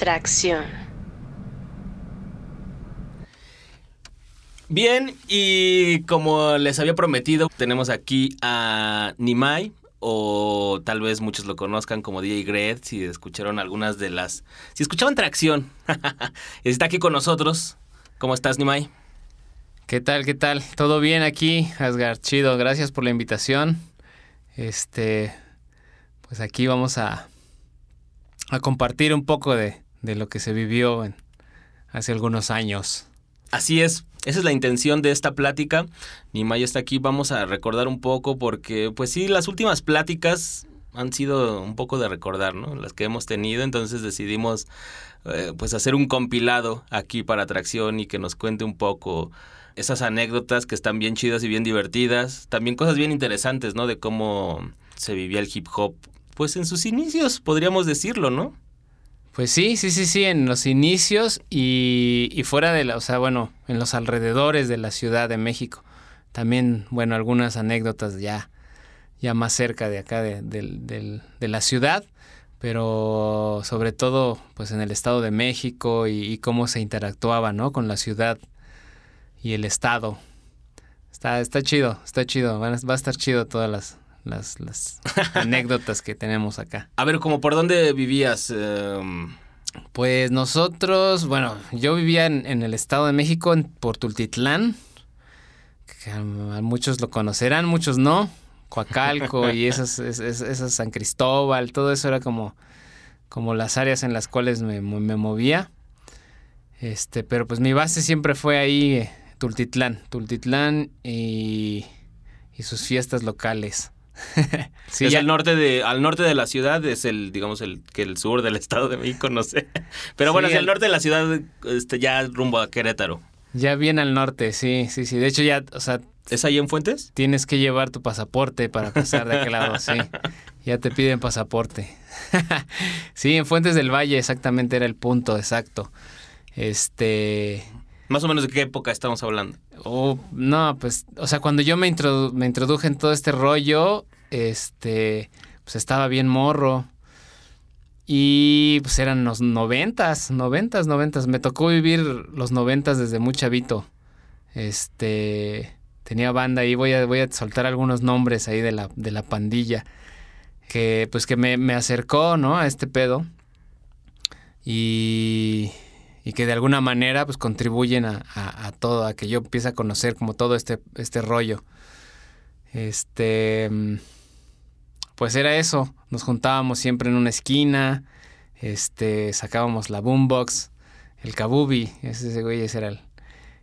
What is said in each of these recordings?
Tracción. Bien, y como les había prometido, tenemos aquí a Nimai, o tal vez muchos lo conozcan como DJ Gred, si escucharon algunas de las... Si escuchaban Tracción, está aquí con nosotros. ¿Cómo estás, Nimai? ¿Qué tal? ¿Qué tal? ¿Todo bien aquí, Asgar? Chido, gracias por la invitación. Este, pues aquí vamos a, a compartir un poco de, de lo que se vivió en, hace algunos años. Así es, esa es la intención de esta plática. Nimai está aquí, vamos a recordar un poco porque, pues sí, las últimas pláticas han sido un poco de recordar, ¿no? Las que hemos tenido, entonces decidimos eh, pues hacer un compilado aquí para atracción y que nos cuente un poco esas anécdotas que están bien chidas y bien divertidas, también cosas bien interesantes, ¿no? De cómo se vivía el hip hop, pues en sus inicios, podríamos decirlo, ¿no? Pues sí, sí, sí, sí, en los inicios y, fuera de la, o sea, bueno, en los alrededores de la Ciudad de México. También, bueno, algunas anécdotas ya, ya más cerca de acá de, de, de la ciudad, pero sobre todo, pues en el Estado de México y, y, cómo se interactuaba, ¿no? Con la ciudad y el Estado. Está, está chido, está chido, va a estar chido todas las, las, las anécdotas que tenemos acá. A ver, ¿como por dónde vivías? Eh... Pues nosotros, bueno, yo vivía en, en, el Estado de México, en Portultitlán, que a muchos lo conocerán, muchos no, Coacalco y esas, esas, esas, San Cristóbal, todo eso era como, como las áreas en las cuales me, me movía. Este, pero pues mi base siempre fue ahí, Tultitlán, Tultitlán y, y sus fiestas locales. sí, es ya... al norte de al norte de la ciudad es el digamos el que el sur del estado de México no sé. Pero bueno sí, hacia el... el norte de la ciudad este ya rumbo a Querétaro. Ya bien al norte sí sí sí. De hecho ya o sea es ahí en Fuentes tienes que llevar tu pasaporte para pasar de aquel lado sí. Ya te piden pasaporte. Sí en Fuentes del Valle exactamente era el punto exacto. Este más o menos de qué época estamos hablando. Oh, no, pues, o sea, cuando yo me, introdu me introduje en todo este rollo, este, pues estaba bien morro. Y pues eran los noventas, noventas, noventas. Me tocó vivir los noventas desde muy chavito. Este, tenía banda y voy a, voy a soltar algunos nombres ahí de la, de la pandilla. Que pues que me, me acercó, ¿no? A este pedo. Y y que de alguna manera pues contribuyen a, todo, a que yo empiece a conocer como todo este, este rollo. Este, pues era eso, nos juntábamos siempre en una esquina, este, sacábamos la boombox, el kabubi, ese, güey ese era el,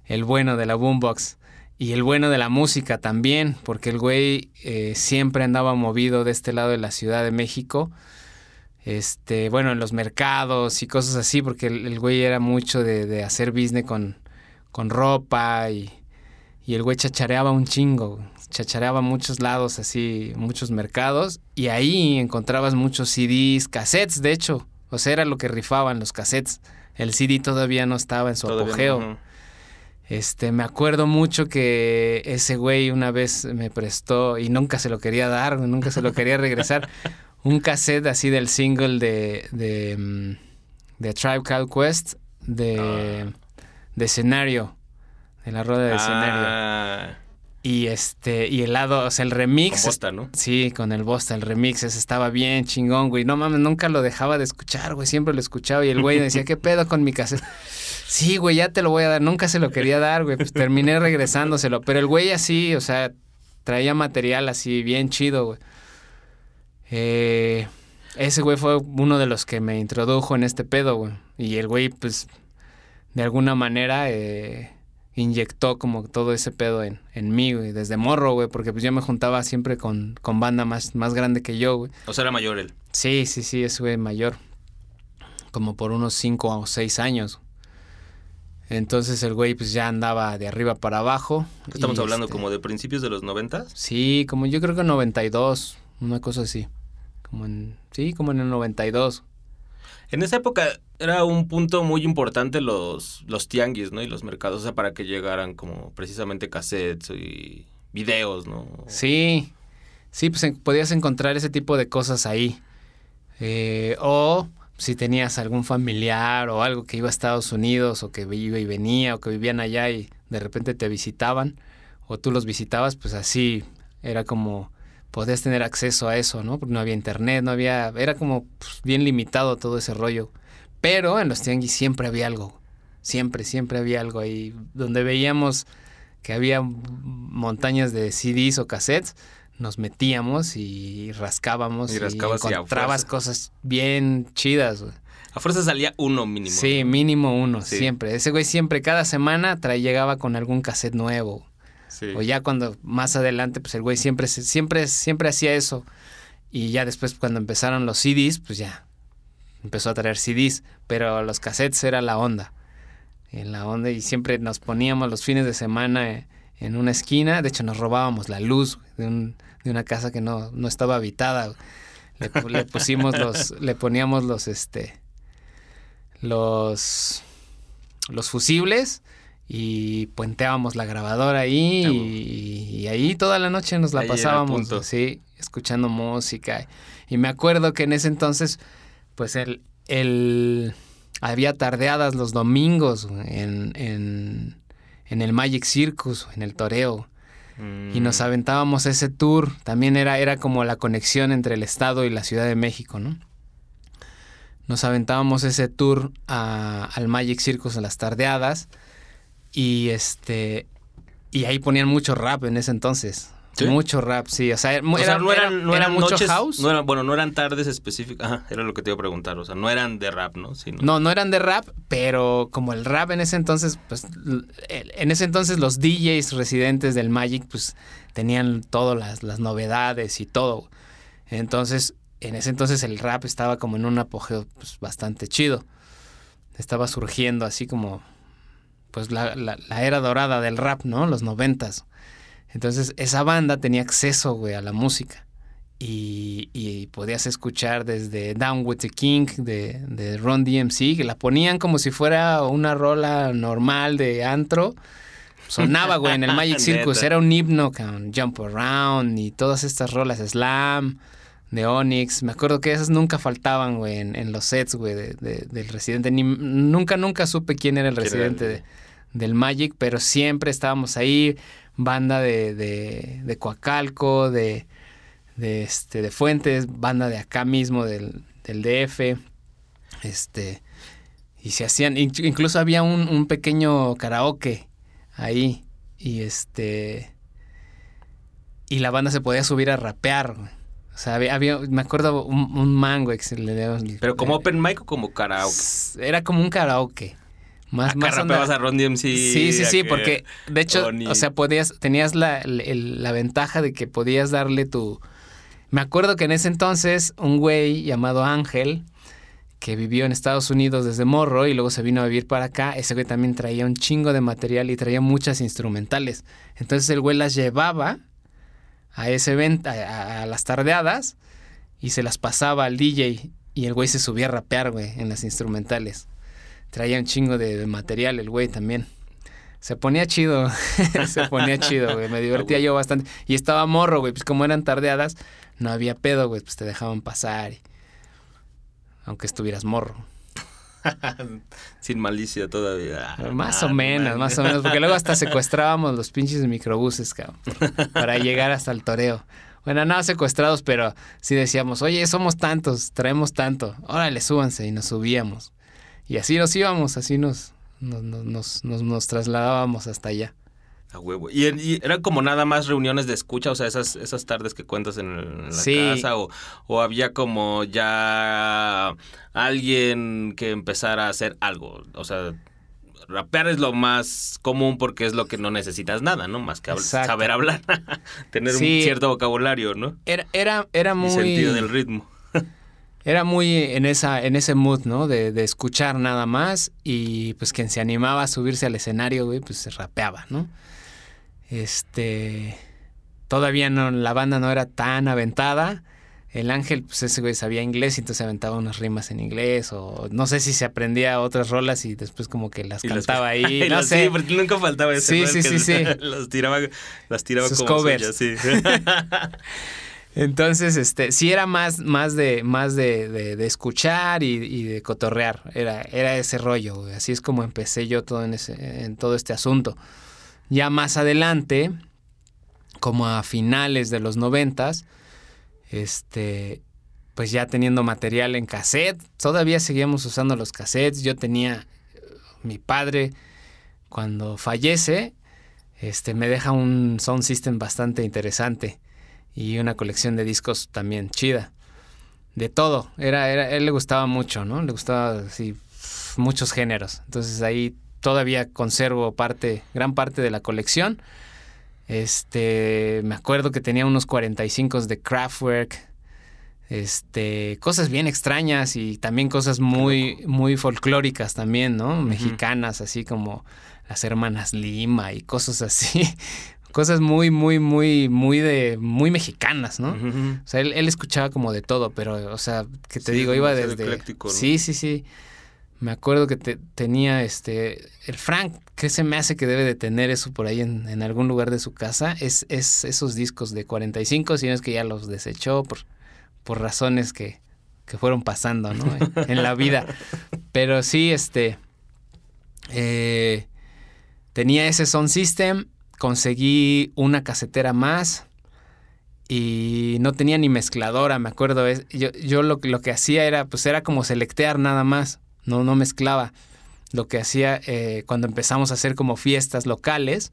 el, bueno de la boombox. Y el bueno de la música también, porque el güey eh, siempre andaba movido de este lado de la Ciudad de México este, bueno, en los mercados y cosas así, porque el, el güey era mucho de, de, hacer business con, con ropa y, y, el güey chachareaba un chingo, chachareaba muchos lados así, muchos mercados y ahí encontrabas muchos CDs, cassettes, de hecho, o sea, era lo que rifaban los cassettes. El CD todavía no estaba en su todavía apogeo. No. Este, me acuerdo mucho que ese güey una vez me prestó y nunca se lo quería dar, nunca se lo quería regresar un cassette así del single de, de, de Tribe Called Quest de, ah. de escenario, de la rueda de ah. escenario. Y este, y el lado, o sea, el remix. Con Bosta, ¿no? Sí, con el Bosta, el remix, ese estaba bien chingón, güey. No mames, nunca lo dejaba de escuchar, güey. Siempre lo escuchaba y el güey decía, ¿qué pedo con mi cassette? Sí, güey, ya te lo voy a dar. Nunca se lo quería dar, güey. Pues terminé regresándoselo. Pero el güey así, o sea, traía material así bien chido, güey. Eh, ese güey fue uno de los que me introdujo en este pedo, güey. Y el güey, pues, de alguna manera eh, inyectó como todo ese pedo en, en mí, güey. Desde morro, güey, porque pues yo me juntaba siempre con, con banda más, más grande que yo, güey. O sea, era mayor él. Sí, sí, sí, ese güey mayor. Como por unos cinco o seis años. Entonces el güey pues ya andaba de arriba para abajo. Estamos hablando este... como de principios de los noventas. Sí, como yo creo que 92, una cosa así. Como en, sí, como en el 92. En esa época era un punto muy importante los, los tianguis, ¿no? Y los mercados, o sea, para que llegaran como precisamente cassettes y videos, ¿no? Sí, sí, pues podías encontrar ese tipo de cosas ahí. Eh, o si tenías algún familiar o algo que iba a Estados Unidos o que iba y venía o que vivían allá y de repente te visitaban o tú los visitabas, pues así era como podías tener acceso a eso, ¿no? Porque no había internet, no había, era como pues, bien limitado todo ese rollo. Pero en los tianguis siempre había algo, siempre, siempre había algo ahí, donde veíamos que había montañas de CDs o cassettes, nos metíamos y rascábamos y, encontrabas cosas bien chidas. A fuerza salía uno mínimo. Sí, mínimo uno, siempre. Ese güey siempre, cada semana trae, llegaba con algún cassette nuevo. O ya cuando más adelante, pues el güey siempre, siempre, siempre hacía eso. Y ya después cuando empezaron los CDs, pues ya empezó a traer CDs. Pero los cassettes era la onda. En la onda y siempre nos poníamos los fines de semana en una esquina. De hecho, nos robábamos la luz de, un, de una casa que no, no estaba habitada. Le, le, pusimos los, le poníamos los, este, los, los fusibles y puenteábamos la grabadora ahí y, ahí toda la noche nos la pasábamos, sí, escuchando música. Y me acuerdo que en ese entonces, pues el, el había tardeadas los domingos en, en, en el Magic Circus, en el toreo. Y nos mm. aventábamos ese tour. También era, era como la conexión entre el Estado y la Ciudad de México, ¿no? Nos aventábamos ese tour al Magic Circus en las tardeadas y este y ahí ponían mucho rap en ese entonces. Mucho rap, sí. O sea, era, no eran, no eran mucho house. No bueno, no eran tardes específicas. Ajá, era lo que te iba a preguntar. O sea, no eran de rap, ¿no? No, no eran de rap, pero como el rap en ese entonces, pues en ese entonces los DJs residentes del Magic, pues tenían todas las, las novedades y todo. Entonces, en ese entonces el rap estaba como en un apogeo pues, bastante chido. Estaba surgiendo así como pues la, la, era dorada del rap, ¿no? Los noventas. Entonces esa banda tenía acceso, güey, a la música. Y, y, podías escuchar desde Down with the King de, de Ron DMC, que la ponían como si fuera una rola normal de antro. Sonaba, güey, en el Magic Circus. Era un himno con Jump Around y todas estas rolas, Slam, de Onyx. Me acuerdo que esas nunca faltaban, güey, en, los sets, güey, de, del residente. Ni, nunca, nunca supe quién era el residente de, del Magic, pero siempre estábamos ahí, banda de, de, de Coacalco, de, de, este, de Fuentes, banda de acá mismo del, del DF, este, y se hacían, incluso había un, un pequeño karaoke ahí, y este, y la banda se podía subir a rapear, O sea, había, me acuerdo un, un mango. ¿Pero como open mic o como karaoke? Era como un karaoke. Más, más a Ron DMC. Sí, sí, sí, porque de hecho, o sea, podías, tenías la, la, ventaja de que podías darle tu... Me acuerdo que en ese entonces un güey llamado Ángel, que vivió en Estados Unidos desde morro y luego se vino a vivir para acá, ese güey también traía un chingo de material y traía muchas instrumentales. Entonces el güey las llevaba a ese evento, a, a las tardeadas, y se las pasaba al DJ y el güey se subía a rapear, güey, en las instrumentales. Traía un chingo de, material el güey también. Se ponía chido, se ponía chido, güey. Me divertía yo bastante. Y estaba morro, güey. Pues como eran tardeadas, no había pedo, güey. Pues te dejaban pasar. Aunque estuvieras morro. Sin malicia todavía. más o menos, más o menos. Porque luego hasta secuestrábamos los pinches microbuses, cabrón. Para llegar hasta el toreo. Bueno, no secuestrados, pero sí decíamos, oye, somos tantos, traemos tanto. Órale, súbanse. Y nos subíamos. Y así nos íbamos, así nos, nos, nos, trasladábamos hasta allá. A huevo. ¿Y, ¿Y, eran como nada más reuniones de escucha? O sea, esas, esas tardes que cuentas en, la casa. O, ¿O había como ya alguien que empezara a hacer algo? O sea, rapear es lo más común porque es lo que no necesitas nada, ¿no? Más que saber hablar, tener un cierto vocabulario, ¿no? Era, era, era muy... sentido del ritmo era muy en esa en ese mood, ¿no? De, de, escuchar nada más y pues quien se animaba a subirse al escenario, güey, pues se rapeaba, ¿no? Este todavía no la banda no era tan aventada. El Ángel, pues ese güey sabía inglés y entonces aventaba unas rimas en inglés o no sé si se aprendía otras rolas y después como que las cantaba ahí, no sé. Sí, porque nunca faltaba eso. Sí, sí, sí, sí. Las tiraba, las tiraba como covers. sí. Entonces, este, sí era más, más de, más de, de, escuchar y, de cotorrear. Era, era ese rollo. Así es como empecé yo todo en, ese, en todo este asunto. Ya más adelante, como a finales de los noventas, este, pues ya teniendo material en cassette, todavía seguíamos usando los cassettes. Yo tenía, mi padre, cuando fallece, este, me deja un sound system bastante interesante y una colección de discos también chida. De todo, era, era, él le gustaba mucho, ¿no? Le gustaba así, muchos géneros. Entonces ahí todavía conservo parte, gran parte de la colección. Este, me acuerdo que tenía unos 45 de Kraftwerk, este, cosas bien extrañas y también cosas muy, muy folclóricas también, ¿no? Mexicanas, así como las hermanas Lima y cosas así. cosas muy, muy, muy, muy de, muy mexicanas, ¿no? O sea, él, escuchaba como de todo, pero, o sea, que te digo, iba desde... Sí, sí, sí. Me acuerdo que te, tenía este. El Frank, que se me hace que debe de tener eso por ahí en, en algún lugar de su casa, es, es esos discos de 45, si no es que ya los desechó por, por razones que, que fueron pasando, ¿no? en la vida. Pero sí, este. Eh, tenía ese sound system, conseguí una casetera más y no tenía ni mezcladora, me acuerdo. Yo, yo lo, lo, que hacía era, pues era como selectear nada más no, no mezclaba. Lo que hacía eh, cuando empezamos a hacer como fiestas locales,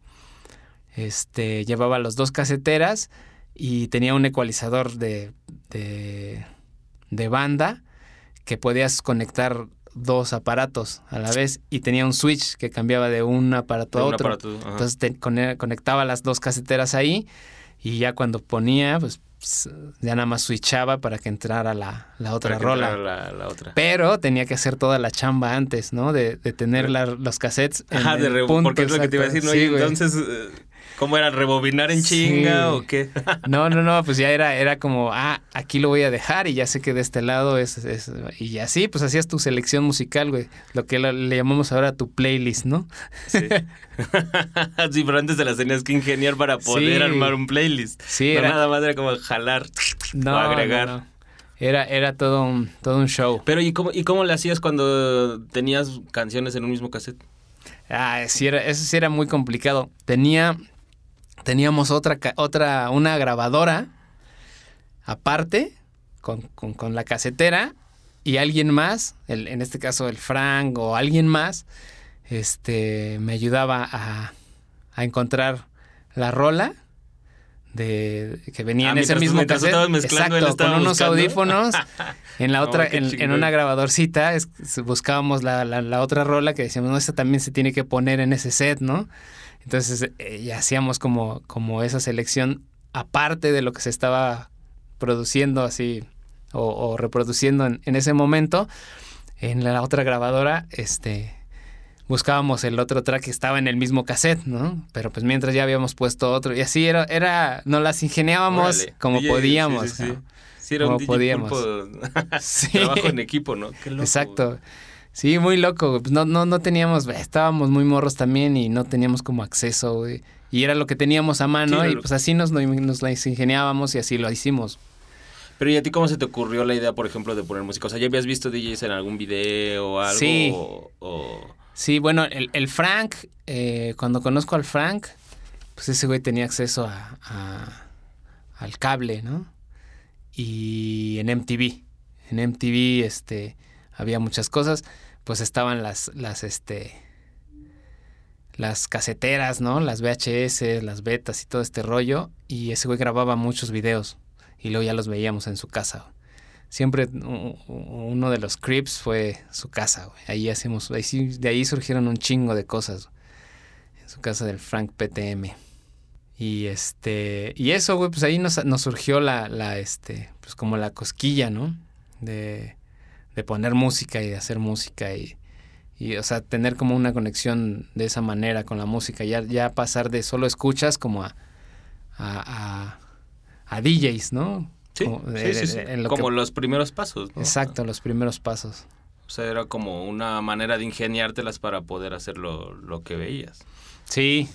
este, llevaba los dos caseteras y tenía un ecualizador de, de, banda que podías conectar dos aparatos a la vez y tenía un switch que cambiaba de un aparato a otro. Entonces conectaba las dos caseteras ahí y ya cuando ponía, pues ya nada más switchaba para que entrara la, la otra rola. La, otra. Pero tenía que hacer toda la chamba antes, ¿no? De, de tener los cassettes. En Ajá, de porque es lo que te iba a decir, ¿no? entonces, eh, ¿Cómo era? ¿Rebobinar en chinga o qué? no, no, no, pues ya era, era como, ah, aquí lo voy a dejar y ya sé que de este lado es, es y así, pues hacías tu selección musical, güey, lo que le llamamos ahora tu playlist, ¿no? Sí. sí, pero antes te las tenías que ingeniar para poder armar un playlist. Sí, era... nada más era como jalar o agregar. Era, era todo un, todo un show. Pero ¿y cómo, ¿y cómo le hacías cuando tenías canciones en un mismo cassette? Ah, sí era, eso sí era muy complicado. Tenía, teníamos otra, otra, una grabadora aparte con, con, la casetera y alguien más, el, en este caso el Frank o alguien más, este, me ayudaba a, a encontrar la rola de que venía ah, en ese mismo cassette, exacto, con unos audífonos en la otra, en, una grabadorcita, buscábamos la, la, otra rola que decíamos, no, esta también se tiene que poner en ese set, ¿no? Entonces eh, hacíamos como, como esa selección aparte de lo que se estaba produciendo así o, reproduciendo en, ese momento. En la otra grabadora, este, buscábamos el otro track que estaba en el mismo cassette, ¿no? Pero pues mientras ya habíamos puesto otro y así era, era nos las ingeniábamos como podíamos. Sí, sí, era como un podíamos. trabajo en equipo, ¿no? Qué loco. Exacto. Sí, muy loco. Pues no, no, no teníamos, estábamos muy morros también y no teníamos como acceso, güey. Y era lo que teníamos a mano y pues así nos, nos la ingeniábamos y así lo hicimos. Pero ¿y a ti cómo se te ocurrió la idea, por ejemplo, de poner música? O sea, ¿ya habías visto DJs en algún video o algo? Sí. O, Sí, bueno, el, el Frank, eh, cuando conozco al Frank, pues ese güey tenía acceso a, a, al cable, ¿no? Y en MTV. En MTV, este, había muchas cosas pues estaban las, las, este, las caseteras, ¿no? Las VHS, las betas y todo este rollo. Y ese güey grababa muchos videos y luego ya los veíamos en su casa. Siempre uno de los creeps fue su casa, güey. Ahí hacemos, de ahí surgieron un chingo de cosas. En su casa del Frank PTM. Y este, y eso, güey, pues ahí nos, nos surgió la, la, este, pues como la cosquilla, ¿no? De, de poner música y de hacer música y, y, o sea, tener como una conexión de esa manera con la música, ya, ya pasar de solo escuchas como a, a, a, DJs, ¿no? Sí, como, sí, sí, como los primeros pasos. Exacto, los primeros pasos. O sea, era como una manera de ingeniártelas para poder hacer lo, lo que veías. Sí.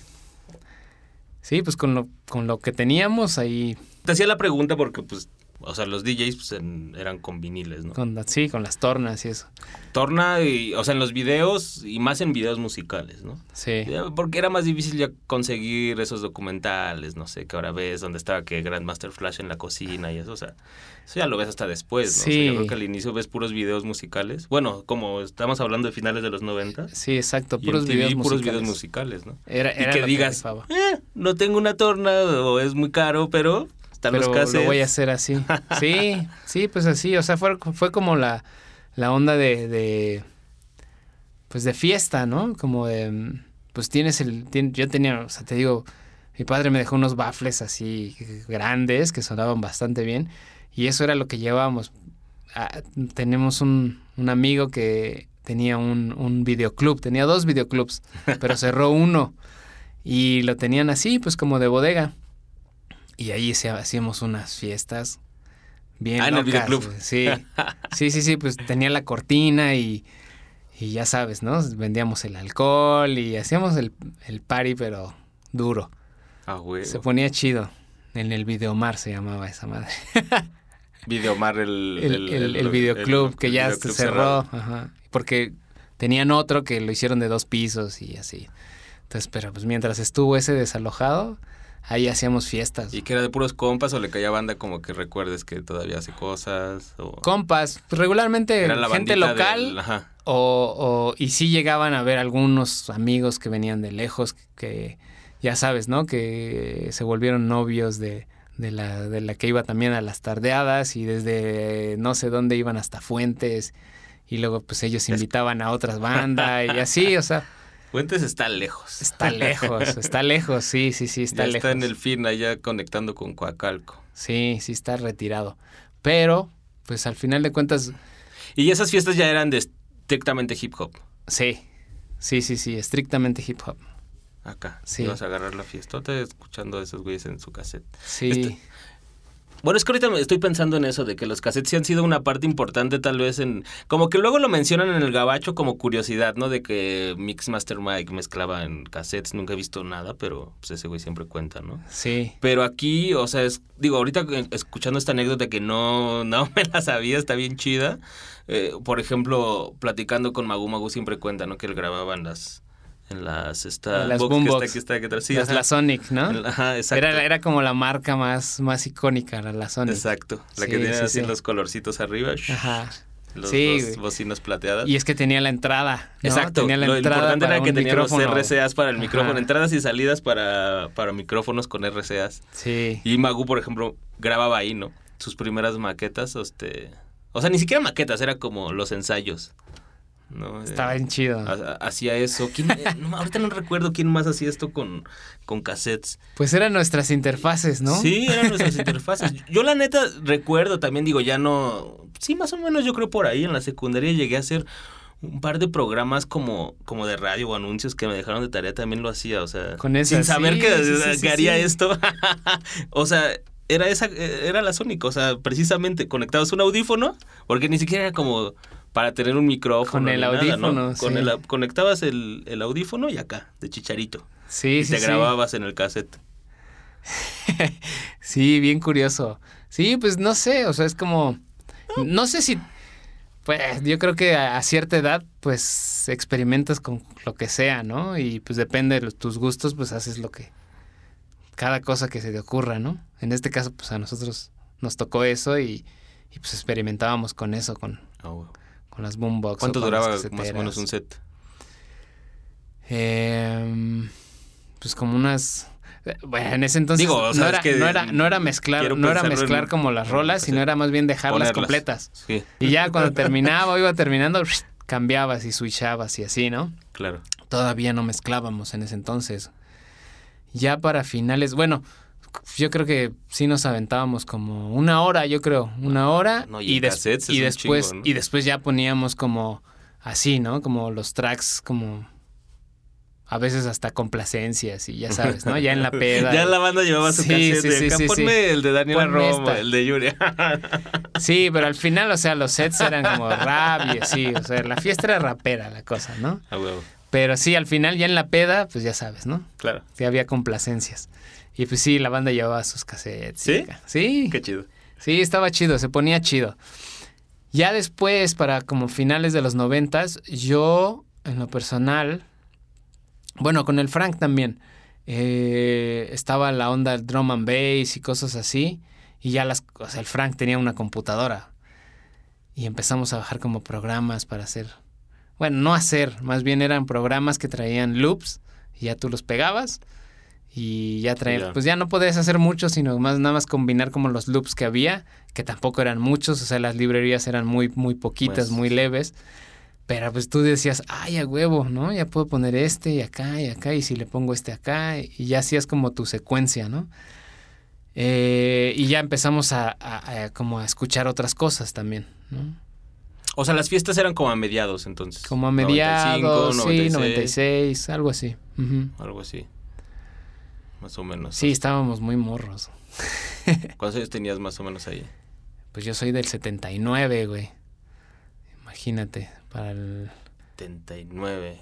Sí, pues con lo, con lo que teníamos ahí Te hacía la pregunta porque, pues, o sea, los DJs pues, en- eran con viniles, ¿no? Con, sí, con las tornas y eso. Torna, y, o sea, en los videos y más en videos musicales, ¿no? Sí. Porque era más difícil ya conseguir esos documentales, no sé, que ahora ves donde estaba que Grandmaster Flash en la cocina y eso, o sea, eso ya lo ves hasta después, ¿no? O sea, Sí. yo creo que al inicio ves puros videos musicales. Bueno, como estamos hablando de finales de los 90. Sí, exacto. y Puros TV, videos puros musicales. videos musicales, ¿no? Era, Y era que lo digas. "Eh, no tengo una torna o es muy caro, pero están pero los lo voy a hacer así. Sí, sí, pues así. O sea, fue, fue como la, la onda de, de, pues de fiesta, ¿no? Como de, pues tienes el, tien- yo tenía, o sea, te digo, mi padre me dejó unos baffles así grandes que sonaban bastante bien y eso era lo que llevábamos. Ah, tenemos un, un amigo que tenía un, un videoclub, tenía dos videoclubs, pero cerró uno y lo tenían así, pues como de bodega. Y ahí se- hacíamos unas fiestas bien Ah, en el locas, videoclub. Sí, sí, sí, sí, pues tenía la cortina y, y ya sabes, ¿no? Vendíamos el alcohol y hacíamos el, el party, pero duro. Ah, güey. Se ponía chido. En el Videomar se llamaba esa madre. Videomar, el... El, el, el videoclub que ya videoclub se cerró. Ajá. Porque tenían otro que lo hicieron de dos pisos y así. Entonces, pero pues mientras estuvo ese desalojado, ahí hacíamos fiestas. ¿Y que era de puros compas o le caía banda como que recuerdes que todavía hace cosas? O... Compas, pues, regularmente Era la gente local del- o, o- y sí llegaban a ver algunos amigos que venían de lejos que ya sabes, ¿no? Que se volvieron novios de, de la, de la que iba también a las tardeadas y desde no sé dónde iban hasta Fuentes y luego pues ellos invitaban a otras bandas y así, o sea, Fuentes está lejos. está lejos, está lejos, sí, sí, sí, está ya lejos. está en el fin allá conectando con Coacalco. Sí, sí está retirado. Pero, pues al final de cuentas, Y esas fiestas ya eran de estrictamente hip hop. sí, sí, sí, sí, estrictamente hip hop. Acá. Sí. Ibas a agarrar la fiestota escuchando a esos güeyes en su cassette. Sí. Este- Bueno, es que ahorita estoy pensando en eso, de que los cassettes sí han sido una parte importante tal vez en... Como que luego lo mencionan en el gabacho como curiosidad, ¿no? De que Mixmaster Mike mezclaba en cassettes, nunca he visto nada, pero pues ese güey siempre cuenta, ¿no? Sí. Pero aquí, o sea, es, digo, ahorita escuchando esta anécdota que no, no me la sabía, está bien chida. Eh, por ejemplo, platicando con Magu, Magu siempre cuenta, ¿no? Que él grababa en las... En las... Esta, En las box que está aquí, está. Sí, Las ajá. la Sonic, ¿no? La- Ajá, exacto. Era, era como la marca más, más icónica, la, la Sonic. Exacto. La Sí, que tiene sí, así sí. los colorcitos arriba. Ajá. Los Sí, bocinas plateadas. Y es que tenía la entrada. ¿no? Exacto. Tenía la Lo entrada importante para era que tenía los. RCAs para el Ajá. micrófono. Entradas y salidas para, para micrófonos con RCAs. Sí. Y Magu, por ejemplo, grababa ahí, ¿no? Sus primeras maquetas, este... O sea, ni siquiera maquetas, era como los ensayos. ¿No? Estaba Eh, bien chido. ha- ha- Hacía eso. ¿Quién- eh, no, ahorita no recuerdo quién más hacía esto con, con cassettes. Pues eran nuestras interfaces, ¿no? Sí, eran nuestras interfaces. Yo la neta recuerdo también, digo, ya no... Sí, más o menos yo creo por ahí en la secundaria llegué a hacer un par de programas como, como de radio o anuncios que me dejaron de tarea, también lo hacía, o sea... Con esa, sin saber sí, que, sí, haría sí. esto. o sea, era esa, era la Sónica, o sea, precisamente conectados a un audífono, porque ni siquiera era como para tener un micrófono. Con el nada, ¿no? audífono, Con el, conectabas el, el audífono y acá, de chicharito. Sí, y sí, te sí. grababas en el cassette. Sí, bien curioso. Sí, pues no sé, o sea, es como... No sé si... Pues yo creo que a, cierta edad, pues experimentas con lo que sea, ¿no? Y pues depende de los- tus gustos, pues haces lo que... Cada cosa que se te ocurra, ¿no? En este caso, pues a nosotros nos tocó eso y, y, pues experimentábamos con eso, con, Ah. Las boombox. ¿Cuánto duraba más o menos un set? Em, pues como unas... Bueno, en ese entonces Digo, o sea, no, es era, que no era no era mezclar, no era mezclar en- como las rolas, sino era más bien dejarlas Ponerlas. completas. Sí, Y ya cuando terminaba o iba terminando, cambiabas y switchabas y así, ¿no? claro. Todavía no mezclábamos en ese entonces. Ya para finales, bueno, yo creo que sí nos aventábamos como una hora, yo creo, una hora No, y y, en des- cassettes es y un después chingo, ¿no? y después ya poníamos como así, ¿no? Como los tracks como a veces hasta complacencias y ya sabes, ¿no? Ya en la peda. Ya la banda llevaba su Sí, cassette sí, de sí, acá, sí, Ponme sí. el de Ponme esta. el de Yuria. Sí, pero al final, o sea, los sets eran como rap y así, o sea, la fiesta era rapera la cosa, ¿no? Ah, huevo. Pero sí, al final ya en la peda, pues ya sabes, ¿no? Claro. Que había complacencias. Y pues sí, la banda llevaba sus cassettes. ¿Sí? Qué chido. Sí, estaba chido, se ponía chido. Ya después, para como finales de los noventas, yo, en lo personal, bueno, con el Frank también, eh, estaba la onda del drum and bass y cosas así, y ya las, o sea, el Frank tenía una computadora, y empezamos a bajar como programas para hacer, bueno, no hacer, más bien eran programas que traían loops, y ya tú los pegabas, y ya Ya. pues ya no podías hacer mucho, sino más nada más combinar como los loops que había, que tampoco eran muchos, o sea, las librerías eran muy, muy poquitas, Pues- muy leves. Pero pues tú decías, ay, a huevo, ¿no? Ya puedo poner este y acá y acá, y si le pongo este acá, y ya hacías como tu secuencia, ¿no? Eh, y ya empezamos a, a- a como a escuchar otras cosas también, ¿no? O sea, las fiestas eran como a mediados entonces. Como a mediados, 95, sí, 96, 96, algo así. Algo así. Más o menos. Sí, estábamos muy morros. ¿Cuántos años tenías más o menos ahí? Pues yo soy del 79, güey. Imagínate, para el... 79.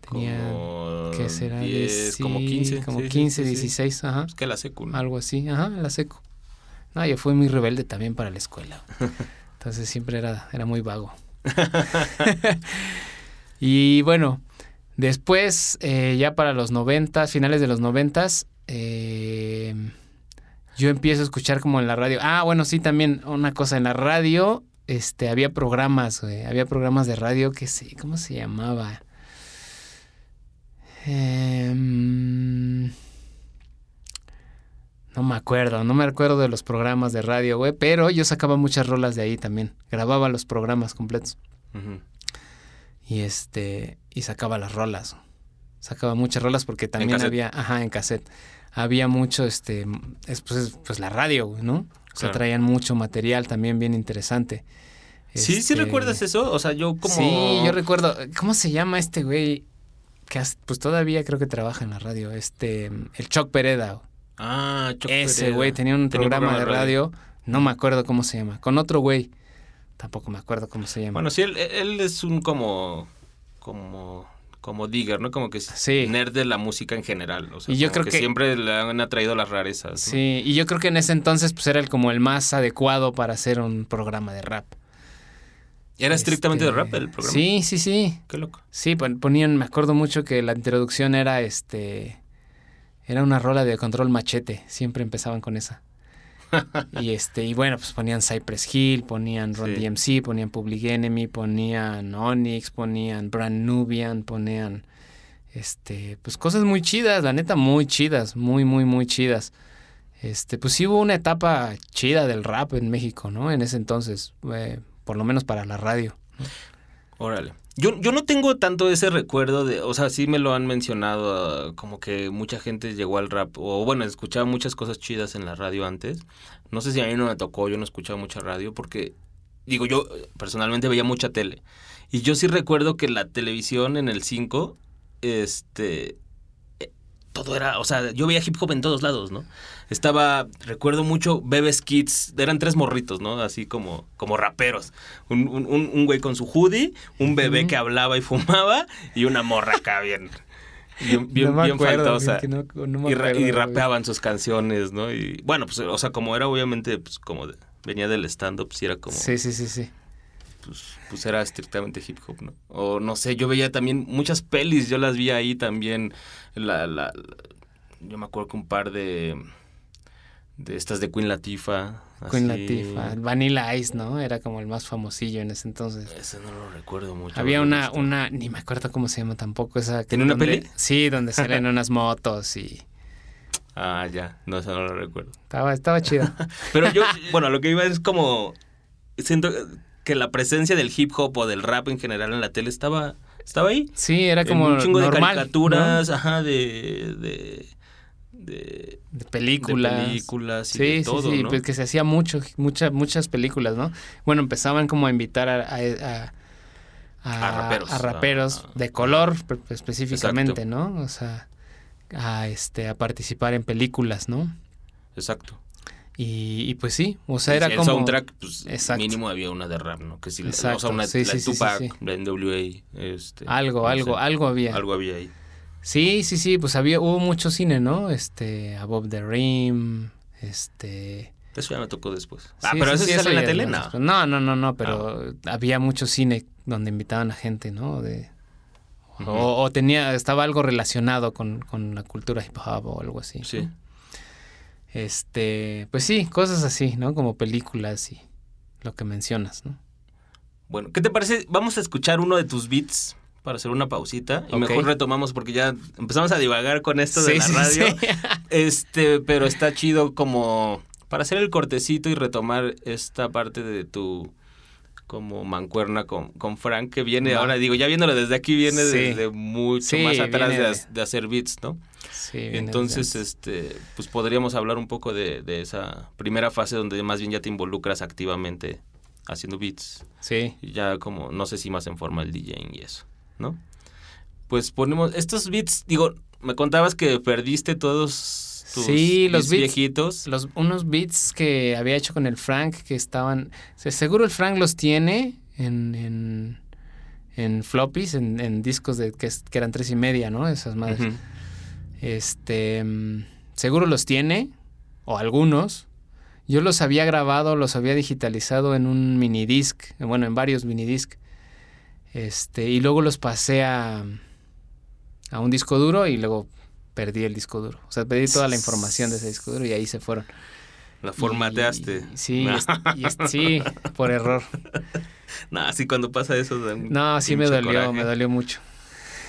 Tenía... como ¿Qué será? 10, como Sí, 15. Como sí, sí, 15, sí, sí. 16, ajá. Es que la secu, ¿no? Algo así, ajá, la seco. No, yo fui muy rebelde también para la escuela. Entonces siempre era, era muy vago. y bueno, después, eh, ya para los noventas, finales de los noventas, eh, yo empiezo a escuchar como en la radio. Ah, bueno, sí, también una cosa, en la radio, este, había programas, güey, había programas de radio que sí, ¿cómo se llamaba? Em, no me acuerdo, no me acuerdo de los programas de radio, güey, pero yo sacaba muchas rolas de ahí también. Grababa los programas completos y este y sacaba las rolas. Sacaba muchas rolas porque también había, ajá, en cassette. Había mucho este es, pues, es, pues, la radio, ¿no? O sea, Claro. traían mucho material también bien interesante. Sí, sí Este, recuerdas eso. O sea, yo como. Sí, yo recuerdo, ¿cómo se llama este güey? Que pues todavía creo que trabaja en la radio, este el Choc Pereda. Ah, Choc Ese Pereda. güey tenía un Tenía programa, de radio, no me acuerdo cómo se llama, con otro güey, tampoco me acuerdo cómo se llama. Bueno, sí, él, él es un como. Como. Como digger, ¿no? Como que Sí. nerd de la música en general. O sea, Y yo creo que, que- siempre le han atraído las rarezas. ¿no? sí, y yo creo que en ese entonces pues era el como el más adecuado para hacer un programa de rap. ¿Era estrictamente de Este, rap el programa? Sí, sí, sí. Qué loco. Sí, pon- ponían, me acuerdo mucho que la introducción era este era una rola de control machete, siempre empezaban con esa. Y este, y bueno, pues ponían Cypress Hill, ponían Ron Sí. DMC, ponían Public Enemy, ponían Onyx, ponían Brand Nubian, ponían este, pues cosas muy chidas, la neta muy chidas, muy muy muy chidas. Este, pues sí hubo una etapa chida del rap en México, ¿no? En ese entonces, eh, por lo menos para la radio. Órale. Yo, yo no tengo tanto ese recuerdo de, o sea, sí me lo han mencionado, ah, como que mucha gente llegó al rap, o bueno, escuchaba muchas cosas chidas en la radio antes. No sé si a mí no me tocó, yo no escuchaba mucha radio, porque, digo, yo eh, personalmente veía mucha tele. Y yo sí recuerdo que la televisión en el 5, este, eh, todo era, o sea, yo veía hip hop en todos lados, ¿no? Estaba, recuerdo mucho Bebes Kids, eran tres morritos, ¿no? Así como, como raperos. Un, un, un- un güey con su hoodie, un bebé Ujú. que hablaba y fumaba, y una morra acá bien, bien, bien, No bien acuerdo, faltosa. que no- no y, acuerdo, y güey. rapeaban sus canciones, ¿no? Y bueno, pues, o sea, como era obviamente, pues, como de- venía del stand-up, sí era como, Sí, sí, sí, sí. pues, pues era estrictamente hip hop, ¿no? O no sé, yo veía también muchas pelis, yo las vi ahí también, la, la, la- yo me acuerdo que un par de, de estas de Queen Latifah. Queen. Latifah, Vanilla Ice, ¿no? Era como el más famosillo en ese entonces. Ese no lo recuerdo mucho. Había una, visto. una, ni me acuerdo cómo se llama tampoco esa. ¿Tiene una donde- peli? Sí, donde salen unas motos y Ah, ya, no, eso no lo recuerdo. estaba, estaba chido. Pero yo, bueno, lo que iba es como, siento que la presencia del hip hop o del rap en general en la tele estaba, estaba ahí. Sí, era En como un chingo normal, de ¿no? caricaturas, ajá, de, de, de, de películas. de películas y Sí, de sí, todo, sí, ¿no? pues que se hacía mucho, muchas, muchas películas, ¿no? Bueno, empezaban como a invitar a, a, a- A raperos. a raperos Ah, de color pe- específicamente, ¿no? O sea, a este a participar en películas, ¿no? Exacto. Y, y pues sí, o sea, era si el como... soundtrack, pues Exacto. mínimo había una de rap, ¿no? Que sí, Exacto, o sea, una sí, la sí, sí, sí, Tupac, sí. la NWA, este, Algo, no algo, sé, algo había. algo había ahí. Sí, sí, sí, pues había, hubo mucho cine, ¿no? Este, Above the Rim, este... Eso ya me tocó después. Ah, pero sí, eso sí, sale en la tele, no. No, no, no, no, pero había mucho cine donde invitaban a gente, ¿no? De, o, o tenía, estaba algo relacionado con, con la cultura hip hop o algo así. Sí. ¿no? Este, pues sí, cosas así, ¿no? Como películas y lo que mencionas, ¿no? Bueno, ¿qué te parece? Vamos a escuchar uno de tus beats para hacer una pausita y mejor retomamos porque ya empezamos a divagar con esto de la radio. sí. Este, pero está chido como para hacer el cortecito y retomar esta parte de tu como mancuerna con, con Frank que viene ahora, digo, ya viéndolo desde aquí viene desde mucho más atrás de, de- ha- de hacer beats, ¿no? Sí, Entonces, este, pues podríamos hablar un poco de, de esa primera fase donde más bien ya te involucras activamente haciendo beats. Sí, ya como, no sé si más en forma el DJing y eso, ¿no? Pues ponemos estos beats, digo, me contabas que perdiste todos tus Sí, los beats. viejitos. los, unos beats que había hecho con el Frank que estaban. se- Seguro el Frank los tiene en, en, en floppies, en, en discos de que, que eran tres y media, ¿no? Esas madres. Este. mm, Seguro los tiene, o algunos. Yo los había grabado, los había digitalizado en un minidisc, bueno, en varios minidisc. Este, y luego los pasé a, a un disco duro y luego perdí el disco duro. O sea, perdí toda la información de ese disco duro y ahí se fueron. La formateaste. Y- sí, No. y sí, por error. Nah, así cuando pasa eso. No, sí me dolió, coraje. me dolió mucho.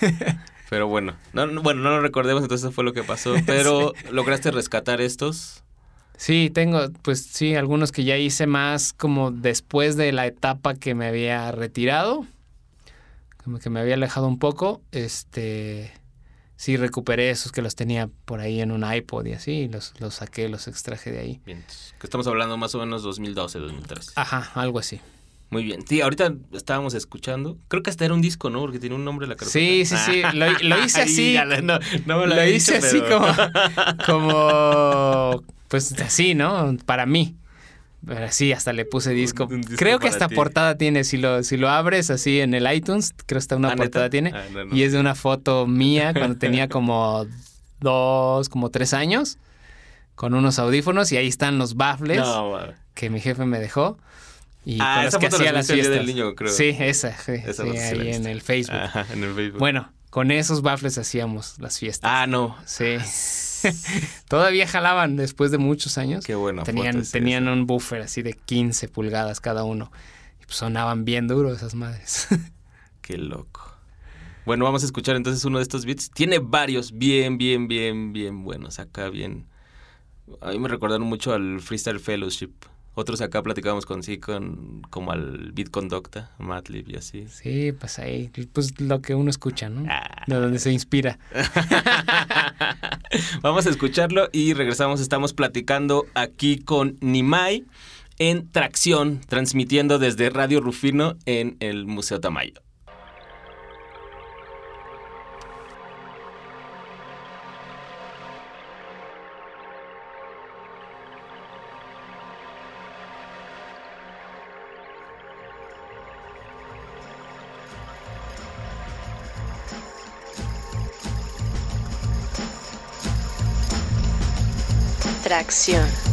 Pero bueno, no, no- bueno, no lo recordemos, entonces eso fue lo que pasó. Pero lograste rescatar estos. Sí, tengo, pues sí, algunos que ya hice más como después de la etapa que me había retirado, que me había alejado un poco, este, sí recuperé esos que los tenía por ahí en un iPod y así, y los, los saqué, los extraje de ahí. Bien, que estamos hablando más o menos 2012, 2013. Ajá, algo así. Muy bien. Sí, ahorita estábamos escuchando. Creo que hasta era un disco, ¿no? Porque tiene un nombre la carpeta. Sí, sí, sí, lo, lo hice así, no, no me lo había hice dicho, así pero- como, como, pues así, ¿no? Para mí. Pero sí, hasta le puse disco. un disco creo que hasta ti. portada tiene. Si lo, si lo abres así en el iTunes, creo que hasta una ¿Ah, neta? portada tiene. Ah, no, no. Y es de una foto mía cuando tenía como dos, como tres años, con unos audífonos y ahí están los baffles No, que mi jefe me dejó. Y Ah, con esa que hacía las fiestas. del niño, creo. Sí, esa, sí, Esa sí, ahí en el Facebook. Ajá, en el Facebook. Bueno, con esos baffles hacíamos las fiestas. Ah, no. Sí. Todavía jalaban después de muchos años. Qué buena tenían tenían esa. un buffer así de 15 pulgadas cada uno. Y pues sonaban bien duro esas madres. Qué loco. Bueno, vamos a escuchar entonces uno de estos beats. Tiene varios bien, bien, bien, bien buenos. Acá bien. A mí me recordaron mucho al Freestyle Fellowship. Otros acá platicábamos con sí, con, como al Beat Conducta, Madlib y así. sí, pues ahí, pues lo que uno escucha, ¿no? Ah. De donde se inspira. Vamos a escucharlo y regresamos. Estamos platicando aquí con Nimai en Tracción, transmitiendo desde Radio Rufino en el Museo Tamayo. Tracción.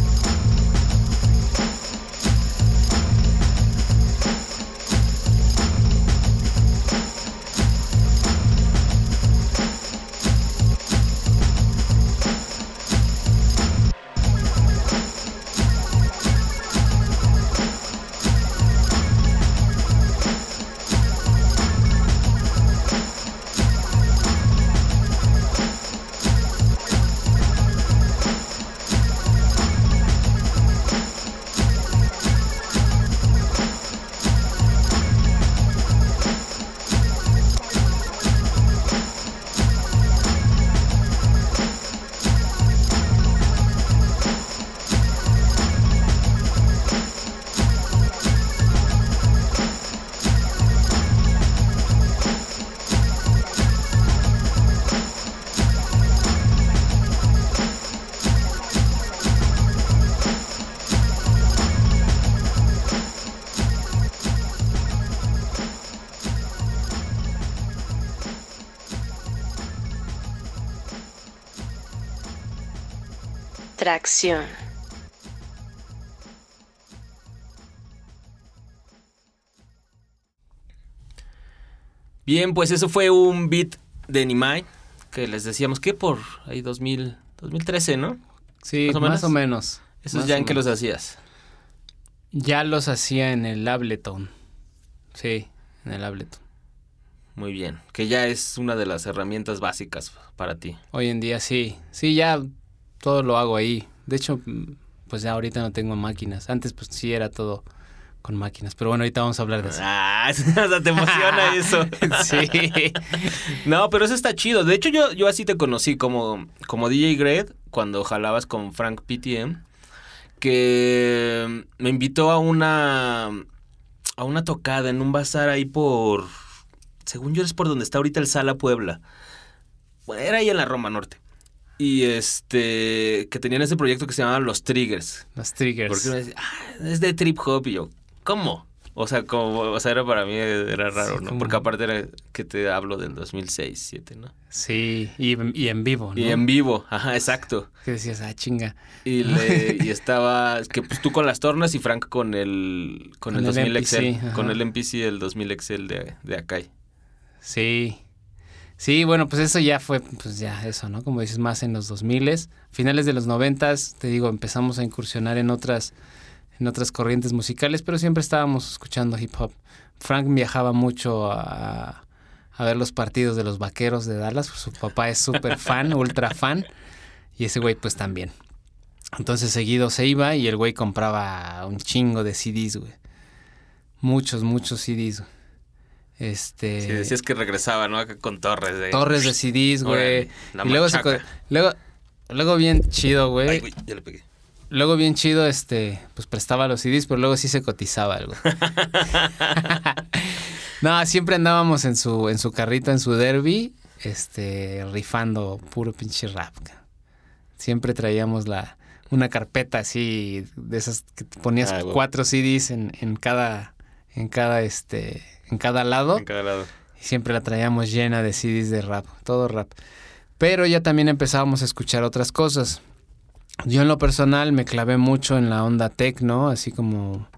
Bien, pues eso fue un beat de Nimai, que les decíamos que por ahí 2000, 2013, ¿no? Sí, más o menos. ¿Esos ya en qué los hacías? Ya los hacía en el Ableton. Sí, en el Ableton. Muy bien, que ya es una de las herramientas básicas para ti. Hoy en día sí, sí, ya todo lo hago ahí. De hecho, pues ya ahorita no tengo máquinas. Antes pues sí era todo con máquinas. Pero bueno, ahorita vamos a hablar de eso. Ah, te emociona eso. sí. No, pero eso está chido. De hecho, yo, yo así te conocí como, como DJ Gred cuando jalabas con Frank PTM. Que me invitó a una a una tocada en un bazar ahí por. Según yo, es por donde está ahorita el Sala Puebla. Bueno, era ahí en la Roma Norte. Y este. Que tenían ese proyecto que se llamaba Los Triggers. Los Triggers. Porque me decía, ah, es de trip hop. Y yo, ¿cómo? O sea, como, o sea, era para mí era raro, ¿no? Porque aparte era que te hablo del 2006, 2007, ¿no? Sí, y, y, en vivo, ¿no? Y en vivo, ajá, exacto. Que decías, ah, chinga. Y, le, y estaba, que pues tú con las tornas y Frank con el, con, el, 2000 Excel, con el MPC el 2000 Excel de, de Akai. Sí. Sí, bueno, pues eso ya fue, pues ya eso, ¿no? Como dices, más en los 2000 finales de los 90 te digo, empezamos a incursionar en otras en otras corrientes musicales, pero siempre estábamos escuchando hip hop. Frank viajaba mucho a, ver los partidos de los vaqueros de Dallas, su papá es súper fan, ultra fan, y ese güey pues también. Entonces seguido se iba y el güey compraba un chingo de CDs, güey. Muchos, muchos CDs, güey. Este... Sí, decías que regresaba, ¿no? Con torres de... Torres de CDs, güey. y luego, se, luego, luego bien chido, güey. Ay, güey, ya le pegué. Luego bien chido, este, pues prestaba los CDs, pero luego sí se cotizaba algo. no, siempre andábamos en su, en su carrito, en su derby, este, rifando puro pinche rap. Siempre traíamos la, una carpeta así, de esas que ponías ah, cuatro CDs en, en cada, en cada, este, en cada lado. En cada lado. Y siempre la traíamos llena de CDs de rap, todo rap. Pero ya también empezábamos a escuchar otras cosas. Yo en lo personal me clavé mucho en la onda techno, así como...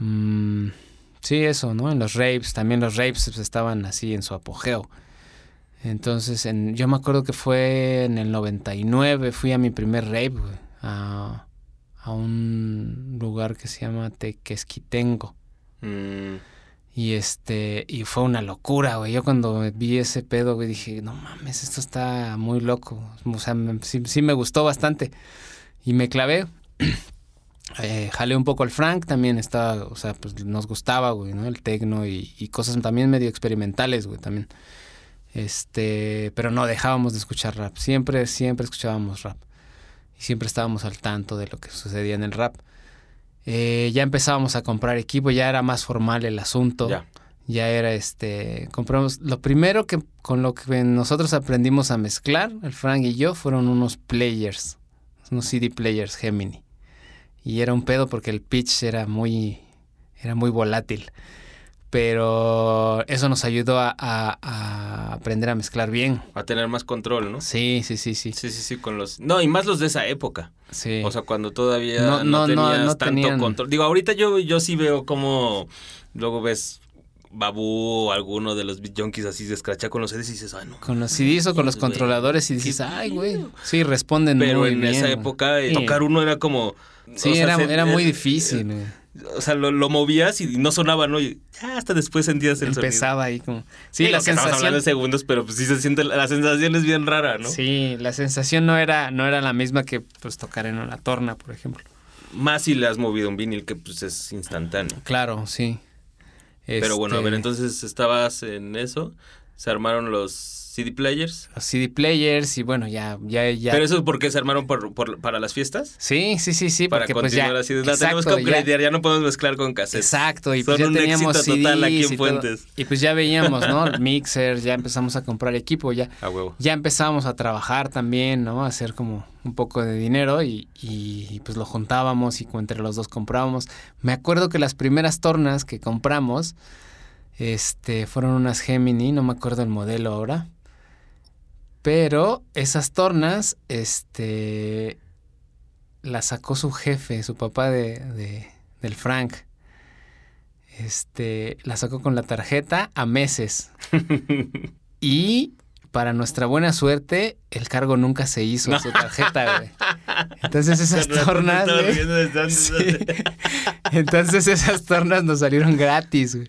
Mm, sí, eso, ¿no? En los rapes, también los rapes pues, estaban así en su apogeo. Entonces, en, yo me acuerdo que fue en el 99, fui a mi primer rape, a, a, un lugar que se llama Tequesquitengo. Mm. Y este, y fue una locura, güey. Yo cuando vi ese pedo, güey, dije, no mames, esto está muy loco. O sea, sí, me gustó bastante. Y me clavé. eh, jalé un poco al Frank, también estaba, o sea, pues nos gustaba, güey, ¿no? El tecno y, y cosas también medio experimentales, güey, también. Este, pero no dejábamos de escuchar rap. Siempre, siempre escuchábamos rap. Y siempre estábamos al tanto de lo que sucedía en el rap. Eh, ya empezábamos a comprar equipo, ya era más formal el asunto. Ya. era este, compramos, lo primero que con lo que nosotros aprendimos a mezclar, el Frank y yo, fueron unos players, unos CD players Gemini. Y era un pedo porque el pitch era muy, era muy volátil pero eso nos ayudó a, aprender a mezclar bien. A tener más control, ¿no? Sí, sí, sí, sí. Sí, sí, sí, con los... No, y más los de esa época. Sí. O sea, cuando todavía no, no, tenías tanto control. Digo, ahorita yo, yo sí veo como... Luego ves Babu o alguno de los junkies así se escracha con los CDs y dices, ay, no. Con los CDs o con los controladores y dices, ay, güey. Sí, responden Pero muy en esa época eh, tocar uno era como... Sí, era, era muy difícil, güey o sea, lo, movías y no sonaba, ¿no? Y ya hasta después sentías el Empezaba ahí como... Sí, la sensación... hablando de segundos, pero pues sí se siente... La sensación es bien rara, ¿no? Sí, la sensación no era, no era la misma que pues tocar en una torna, por ejemplo. Más si le has movido un vinil que pues es instantáneo. Claro, sí. Pero bueno, a ver, este entonces estabas en eso, se armaron los CD players. Los CD players y bueno, ya, ya, ya. ¿Pero eso es porque se armaron por, para las fiestas? Sí, sí, sí, sí. Para porque, pues, continuar así. La tenemos que upgradear, ya, no podemos mezclar con cassettes. Exacto, y pues ya teníamos éxito total aquí en Fuentes. Y, pues ya veíamos, ¿no? Mixer, ya empezamos a comprar equipo, ya. A huevo. Ya empezamos a trabajar también, ¿no? A hacer como un poco de dinero y, y, pues lo juntábamos y entre los dos comprábamos. Me acuerdo que las primeras tornas que compramos este, fueron unas Gemini, no me acuerdo el modelo ahora. Pero esas tornas, este, la sacó su jefe, su papá de, de- del Frank. Este, la sacó con la tarjeta a meses. Y para nuestra buena suerte, el cargo nunca se hizo a su tarjeta, güey. Entonces esas tornas, güey. Sí. Entonces esas tornas nos salieron gratis, güey.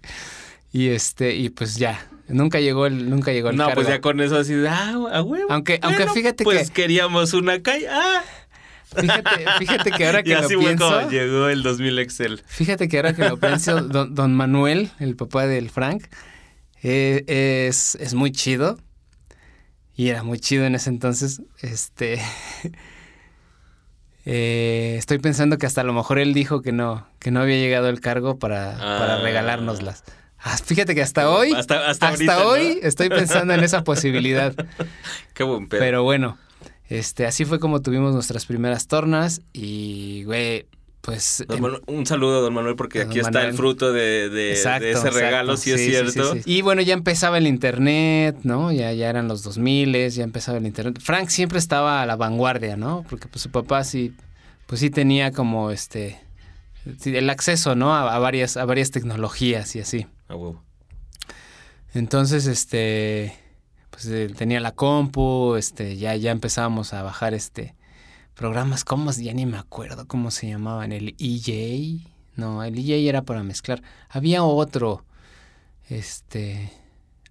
Y este, y pues ya, nunca llegó el, nunca llegó el No, cargo. pues ya con eso así de, ah, a huevo. Aunque- aunque fíjate pues que- queríamos una calle, ah. Fíjate, fíjate que ahora Y que lo así fue pienso, como llegó el 2000 Excel. fíjate que ahora que lo pienso, don, don Manuel, el papá del Frank, eh, es, es muy chido. Y era muy chido en ese entonces. Este. eh, estoy pensando que hasta a lo mejor él dijo que no, que no había llegado el cargo para, para Ah. regalárnoslas. Ah, fíjate que hasta hoy, Hasta- hasta hasta, ahorita, ¿no? hoy estoy pensando en esa posibilidad. Qué buen pedo. Pero bueno, este, así fue como tuvimos nuestras primeras tornas y, güey, pues... Don Manuel- un saludo, don Manuel, porque Don aquí está el fruto de, de- Exacto, de ese exacto. regalo, si es Sí, sí, cierto. sí. Y bueno, ya empezaba el internet, ¿no? Ya, ya eran los 2000, ya empezaba el internet. Frank siempre estaba a la vanguardia, ¿no? Porque pues su papá sí, pues sí tenía como este, el acceso, ¿no? A, a varias, a varias tecnologías y así. A huevo. Entonces, este, pues él tenía la compu, este, ya, ya empezábamos a bajar este programas, ¿cómo? Ya ni me acuerdo cómo se llamaban, el EJ, no, el EJ era para mezclar. Había otro, este,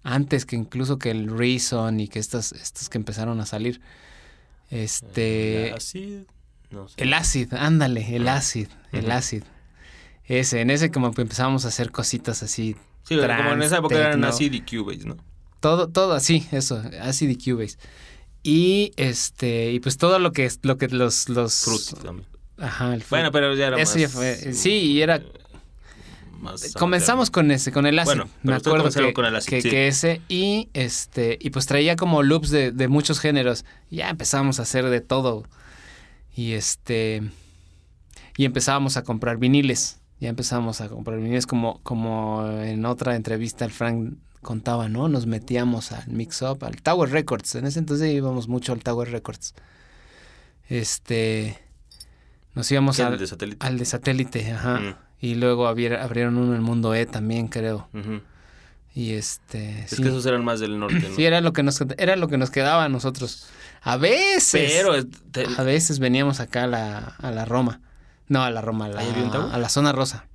antes que incluso que el Reason y que estas, estos que empezaron a salir, este, Así, no sé. el Acid, ándale, el Acid, el. Acid. Ese, en ese como que empezamos a hacer cositas así Sí, como en trans, esa época eran así de Cubase, ¿no? Todo, todo así, eso, así de Cubase. Y este, y pues todo lo que lo que los, los. Fruity también. Ajá, el fruit. Bueno, pero ya era Eso más... ya fue- sí, y era- más Comenzamos con ese, con el acid. Bueno, Me acuerdo que, con el acid, que, sí. que ese, y este, y pues traía como loops de, de muchos géneros. Y ya empezamos a hacer de todo. Y este. Y empezábamos a comprar viniles. Ya empezamos a comprar viniles como, como en otra entrevista el Frank contaba, ¿no? Nos metíamos al Mix Up, al Tower Records. En ese entonces íbamos mucho al Tower Records. Este. Nos íbamos ¿Qué, el al, de satélite? al de satélite, ajá. Mm, Y luego abier- abrieron uno en Mundo E también, creo. Y este. Es sí. que esos eran más del norte, ¿no? Sí, era lo que nos era lo que nos quedaba a nosotros. A veces. Pero... eh, te- a veces veníamos acá a la, a la Roma. No, a la Roma, a la, ¿Ahí había un tower? a la zona rosa.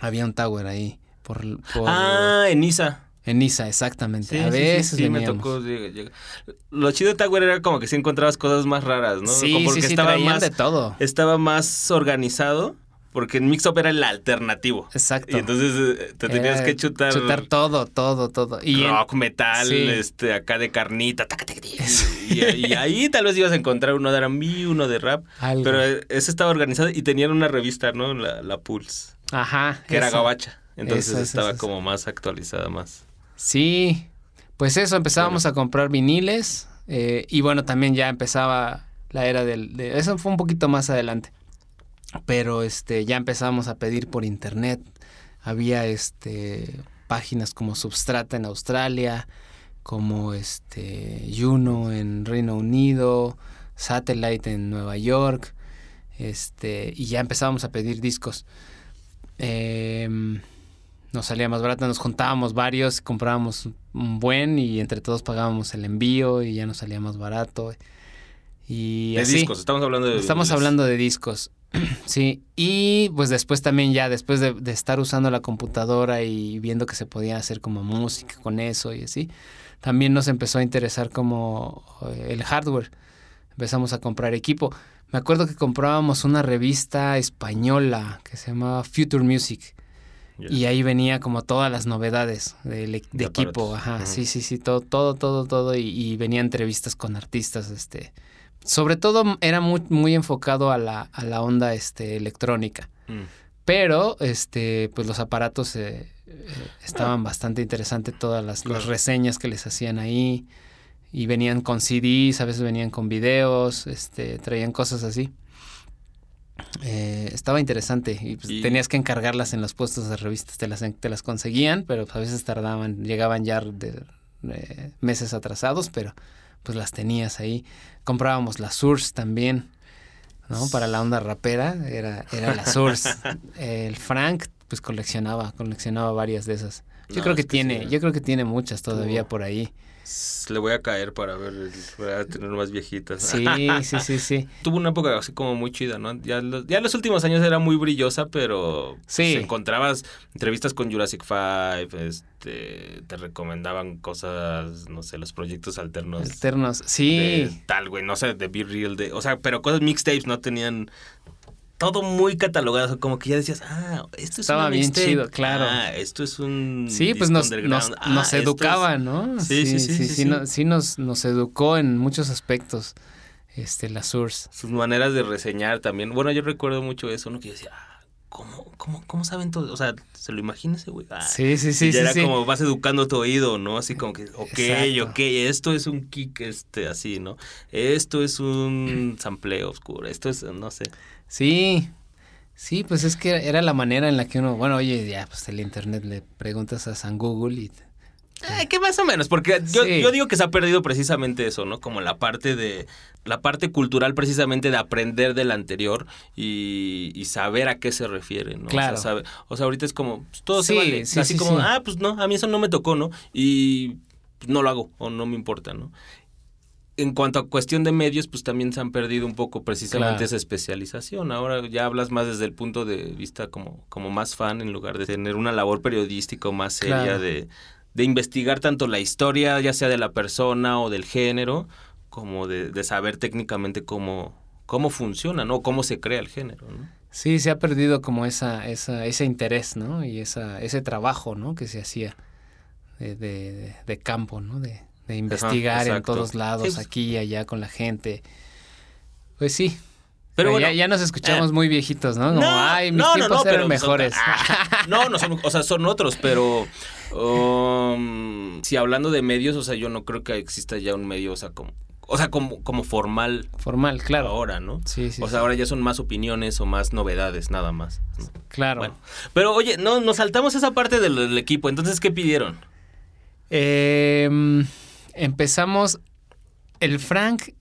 Había un tower ahí. Por, por Ah, en Niza. en Niza, exactamente. Sí, a sí, sí, veces sí, me tocó. Lo chido de Tower era como que sí encontrabas cosas más raras, ¿no? Sí, Como porque sí, estaba traían más, de todo. estaba más organizado, porque en Mix Up era el alternativo. Exacto. Y entonces eh, te tenías que chutar, Chutar todo, todo, todo. Y en- rock, metal, Sí. este, acá de carnita, taca, taca, taca, y, y ahí tal vez ibas a encontrar uno de R&B, uno de rap, algo. pero ese estaba organizado y tenían una revista, ¿no? La, la Pulse, Ajá. que era gabacha. Entonces Eso, eso, estaba como más actualizada, más. Sí, pues eso, empezábamos a comprar viniles eh, y bueno, también ya empezaba la era del... de- eso fue un poquito más adelante, pero este ya empezamos a pedir por internet, había este páginas como Substrata en Australia, como este Juno en Reino Unido, Satellite en Nueva York, este y ya empezábamos a pedir discos. Em, nos salía más barato, nos juntábamos varios, comprábamos un buen y entre todos pagábamos el envío y ya nos salía más barato. Y De así. discos, estamos hablando de... Estamos viniles. hablando de discos. sí, y pues después también ya, después de, de estar usando la computadora y viendo que se podía hacer como música con eso y así, también nos empezó a interesar como eh, el hardware. Empezamos a comprar equipo. Me acuerdo que comprábamos una revista española que se llamaba Future Music. Y ahí venía como todas las novedades del de, De equipo, ajá, sí, sí, sí, todo, todo, todo, todo, y, y venía entrevistas con artistas, este, sobre todo era muy, muy enfocado a la, a la onda, este, electrónica, Mm. pero, este, pues los aparatos eh, eh, estaban bastante interesantes, todas las, las reseñas que les hacían ahí, y venían con CDs, a veces venían con videos, este, traían cosas así. Eh, estaba interesante y, pues, Y- tenías que encargarlas en los puestos de revistas, te las, te las conseguían, pero pues, a veces tardaban, llegaban ya de, meses atrasados, pero pues las tenías ahí. Comprábamos las Source también. ¿no? Para la onda rapera era, era la Source. el Frank, pues coleccionaba, coleccionaba varias de esas. Yo No, creo que, es que tiene, sí. yo creo que tiene muchas todavía Tuvo. por ahí. Le voy a caer para ver, para tener más viejitas. Sí, sí, sí, sí. Tuvo una época así como muy chida, ¿no? Ya los, ya los últimos años era muy brillosa, pero Sí. pues, encontrabas entrevistas con Jurassic Five, este, te recomendaban cosas, no sé, los proyectos alternos. Alternos. de Sí. tal, güey, no sé, de Be Real, de, o sea, pero cosas mixtapes no tenían todo muy catalogado, como que ya decías, ah, esto es Estaba bien chido, claro. Ah, esto es un Sí, pues nos, nos, Ah, nos esto es- educaba, ¿no? Sí, sí, sí, sí, sí, sí. no- sí nos, nos educó en muchos aspectos, este, la Source. sus maneras de reseñar también. Bueno, yo recuerdo mucho eso, ¿no? Que yo decía, ah, ¿cómo, cómo, cómo saben todo? O sea, se lo imagina ese güey. Ah, Sí, sí, y sí, ya sí, era sí. como vas educando tu oído, ¿no? Así como que, ok, Exacto. ok, esto es un kick, este, así, ¿no? Esto es un sampleo oscuro, esto es, no sé. Sí, sí, pues es que era la manera en la que uno, bueno, oye, ya, pues el internet le preguntas a San Google y... Eh, que más o menos, porque yo, Sí. yo digo que se ha perdido precisamente eso, ¿no? Como la parte de, la parte cultural precisamente de aprender del anterior y, y saber a qué se refiere, ¿no? Claro. O sea, sabe- o sea, ahorita es como, pues, todo se Sí, vale. sí, Así sí, como, sí. ah, pues no, a mí eso no me tocó, ¿no? Y pues, no lo hago o no me importa, ¿no? En cuanto a cuestión de medios, pues también se han perdido un poco precisamente Claro. esa especialización. Ahora ya hablas más desde el punto de vista como, como más fan en lugar de tener una labor periodística más seria Claro. de, de investigar tanto la historia, ya sea de la persona o del género, como de, de saber técnicamente cómo, cómo funciona, ¿no? Cómo se crea el género, ¿no? Sí, se ha perdido como esa, esa, ese interés, ¿no? Y esa, ese trabajo, ¿no? Que se hacía de, de, de campo, ¿no? De, de investigar en todos lados, Sí, pues- aquí y allá con la gente. Pues sí. Pero Pero bueno, ya, ya nos escuchamos eh, muy viejitos, ¿no? Como, ay, mis tiempos eran pero mejores. son- ah, no, no son, o sea, son otros, pero um, si hablando de medios, o sea, yo no creo que exista ya un medio, o sea, como, o sea, como, como formal Formal, claro. ahora, ¿no? Sí, sí. o sí. sea, ahora ya son más opiniones o más novedades, nada más. ¿no? claro. Bueno, pero oye, no, nos saltamos esa parte del, del equipo, entonces, ¿qué pidieron? Eh, empezamos. El Frank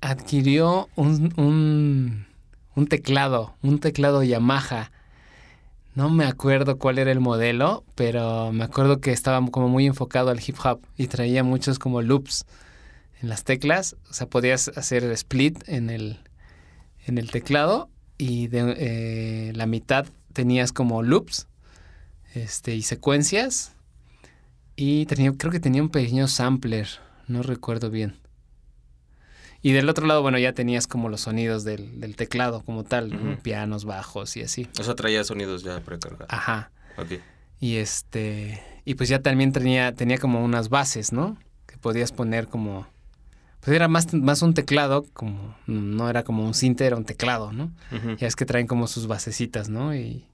adquirió un, un, un teclado, un teclado Yamaha. No me acuerdo cuál era el modelo, pero me acuerdo que estaba como muy enfocado al hip hop y traía muchos como loops en las teclas. O sea, podías hacer split en el, en el teclado y de eh, la mitad tenías como loops este, y secuencias. Y tenía, creo que tenía un pequeño sampler, no recuerdo bien. Y del otro lado, bueno, ya tenías como los sonidos del, del teclado como tal, pianos, bajos y así. O sea, traía sonidos ya precargados. Ajá. Ok. Y este. Y pues ya también tenía, tenía como unas bases, ¿no? Que podías poner como. Pues era más, más un teclado, como. No era como un cinte, era un teclado, ¿no? Ya es que traen como sus basecitas, ¿no? Y,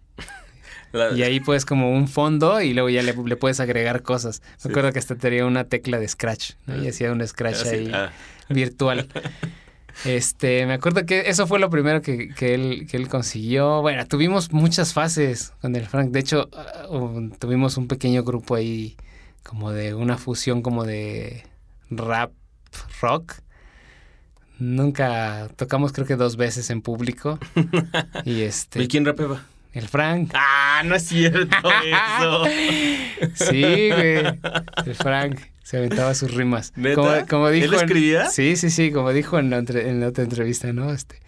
La- y ahí pues como un fondo y luego ya le, le puedes agregar cosas. Me Sí. acuerdo que hasta tenía una tecla de scratch, ¿no? Y Ah. hacía un scratch así, ahí ah. virtual. Este, me acuerdo que eso fue lo primero que, que él, que él consiguió. Bueno, tuvimos muchas fases con el Frank. De hecho, ah, um, tuvimos un pequeño grupo ahí como de una fusión como de rap, rock. Nunca tocamos creo que dos veces en público. Y este, ¿Y quién rapeaba? El Frank. Ah, no es cierto eso. Sí, güey. El Frank se aventaba sus rimas. ¿Neta? Como, como dijo ¿Él en- escribía? sí, sí, sí, como dijo en la, entre- en la otra entrevista, ¿no? Este,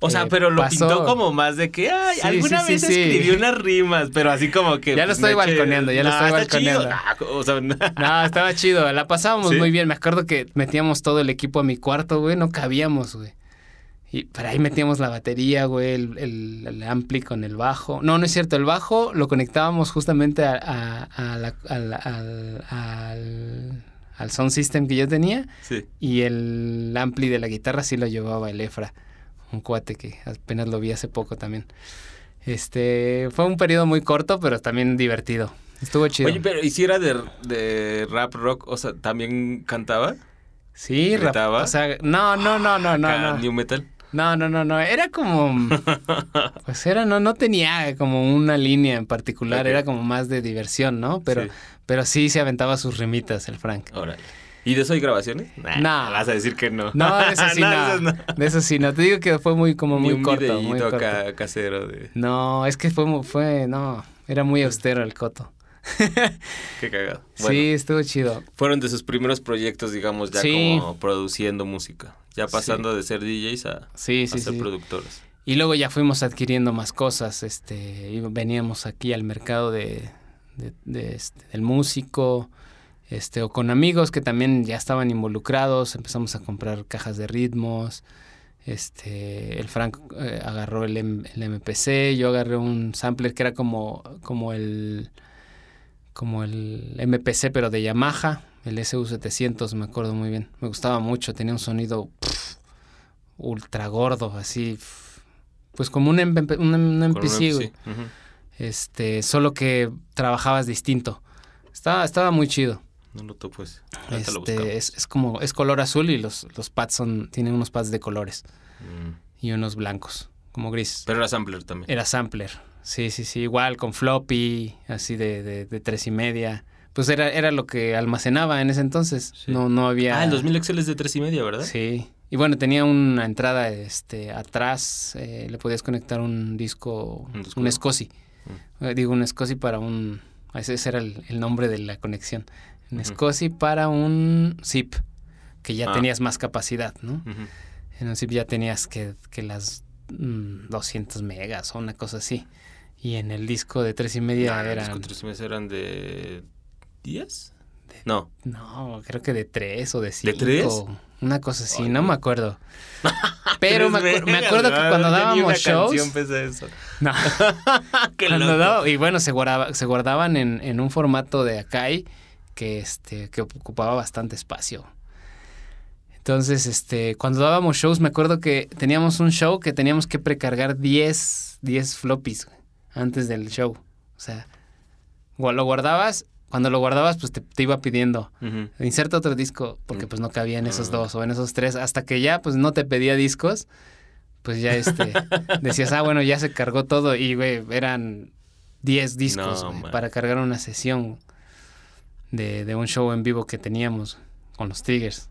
O sea, Eh, pero lo pasó. pintó como más de que, ay, Sí, alguna sí, vez sí, escribí unas rimas, pero así como que. Ya lo pues, estoy balconeando, ya lo estoy chido. balconeando. O sea, No, estaba chido, la pasábamos muy bien. Me acuerdo que metíamos todo el equipo a mi cuarto, güey, no cabíamos, güey. Y pero ahí metíamos la batería, güey, el, el- el ampli con el bajo. No, no es cierto, el bajo lo conectábamos justamente a, a- a la- al, al, al- al sound system que yo tenía sí. y el ampli de la guitarra sí lo llevaba el Efra, un cuate que apenas lo vi hace poco también. Este, fue un periodo muy corto, pero también divertido. Estuvo chido. Oye, pero ¿y si era de, de rap rock? O sea, ¿también cantaba? Sí, rap- o sea, no, no, no, no, no, Acá, no. New metal. No, no, no, no. Era como. Pues era, no, no tenía como una línea en particular, era como más de diversión, ¿no? Pero, Sí. pero sí se aventaba sus rimitas el Frank. Órale. ¿Y de eso hay grabaciones? Nah, No. Vas a decir que no. No, de eso sí No, no. de eso no. De eso sí no. Te digo que fue muy como Ni muy un corto, muy corto. acá casero de... No, es que fue fue no, era muy austero el coto. Qué cagado. Bueno, Sí, estuvo chido. fueron de sus primeros proyectos, digamos, ya Sí. como produciendo música. Ya pasando de ser DJs a, Sí, a sí, ser productores. Y luego ya fuimos adquiriendo más cosas, este, y veníamos aquí al mercado de, de- de, este, del músico, este, o con amigos que también ya estaban involucrados, empezamos a comprar cajas de ritmos, este, el Frank eh, agarró el, M- el MPC, yo agarré un sampler que era como, como el, como el MPC pero de Yamaha, el SU700, me acuerdo muy bien, me gustaba mucho, tenía un sonido pff, ultra gordo, así, pff, pues como un, MP, un, un MPC, güey. Este, solo que trabajabas distinto. Estaba, estaba muy chido. No lo topo ese. Ahorita lo. Este, es, es como, es color azul y los, los pads son, tienen unos pads de colores Mm. y unos blancos, como grises. Pero era sampler también. Era sampler. Sí, sí, sí. Igual con floppy, así de, de, de tres y media. Pues era, era lo que almacenaba en ese entonces. Sí. No, no había. Ah, el 2000 XL es de tres y media, ¿verdad? Sí. Y bueno, tenía una entrada este, atrás. eh, le podías conectar un disco, Un disco. SCSI. Eh, digo, un SCSI para un. Ese era el, el nombre de la conexión. Un Ujú. SCSI para un zip, que ya Ah. tenías más capacidad, ¿no? En un zip ya tenías que, que las mm, 200 megas o una cosa así. Y en el disco de tres y media Nah, los eran. discos tres y media eran de 10? No. No, creo que de tres o de cinco. tres? Una cosa así, no me acuerdo. Pero me, acu- acuerdo que cuando dábamos shows. eso. No, Qué cuando loco. daba- y bueno, se, guardaba- se guardaban en, en un formato de Akai que, este, que ocupaba bastante espacio. Entonces, este, cuando dábamos shows, me acuerdo que teníamos un show que teníamos que precargar 10, 10 floppies antes del show. O sea, lo guardabas, cuando lo guardabas, pues te, te iba pidiendo, inserta otro disco, porque Mm. pues no cabía en esos Ah. dos o en esos tres, hasta que ya pues no te pedía discos, pues ya este, decías, ah, bueno, ya se cargó todo y, güey, eran 10 discos No, para cargar una sesión de, de un show en vivo que teníamos con los Triggers.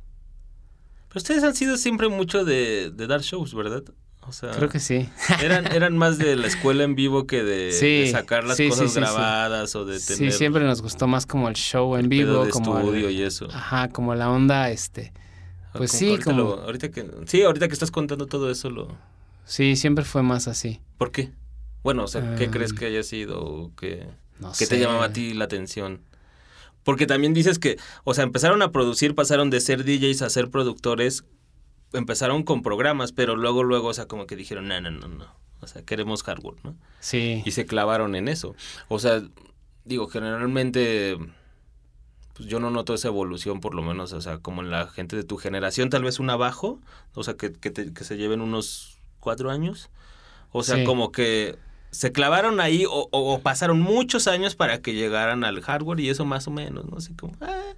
Pero ustedes han sido siempre mucho de, de dar shows, ¿verdad? O sea, Creo que sí. eran, eran más de la escuela en vivo que de, Sí, de sacar las sí, sí, cosas sí, sí. grabadas o de Sí, tener siempre nos gustó más como el show en pedo vivo, de como el- estudio y eso. Ajá, como la onda, este, pues Como sí, que ahorita como- lo- ahorita que, sí, ahorita que estás contando todo eso, lo, sí, siempre fue más así. ¿por qué? Bueno, o sea, ¿qué Ah. crees que haya sido o qué, No qué te llamaba a ti la atención? Porque también dices que, o sea, empezaron a producir, pasaron de ser DJs a ser productores, empezaron con programas, pero luego, luego, o sea, como que dijeron, no, no, no, no, o sea, queremos hardware, ¿no? Sí. Y se clavaron en eso. O sea, digo, generalmente, pues yo no noto esa evolución, por lo menos, o sea, como en la gente de tu generación, tal vez un abajo, o sea, que, que, te- que se lleven unos cuatro años. O sea, Sí. como que se clavaron ahí o, o- o pasaron muchos años para que llegaran al hardware y eso más o menos, ¿no? Así como... ah,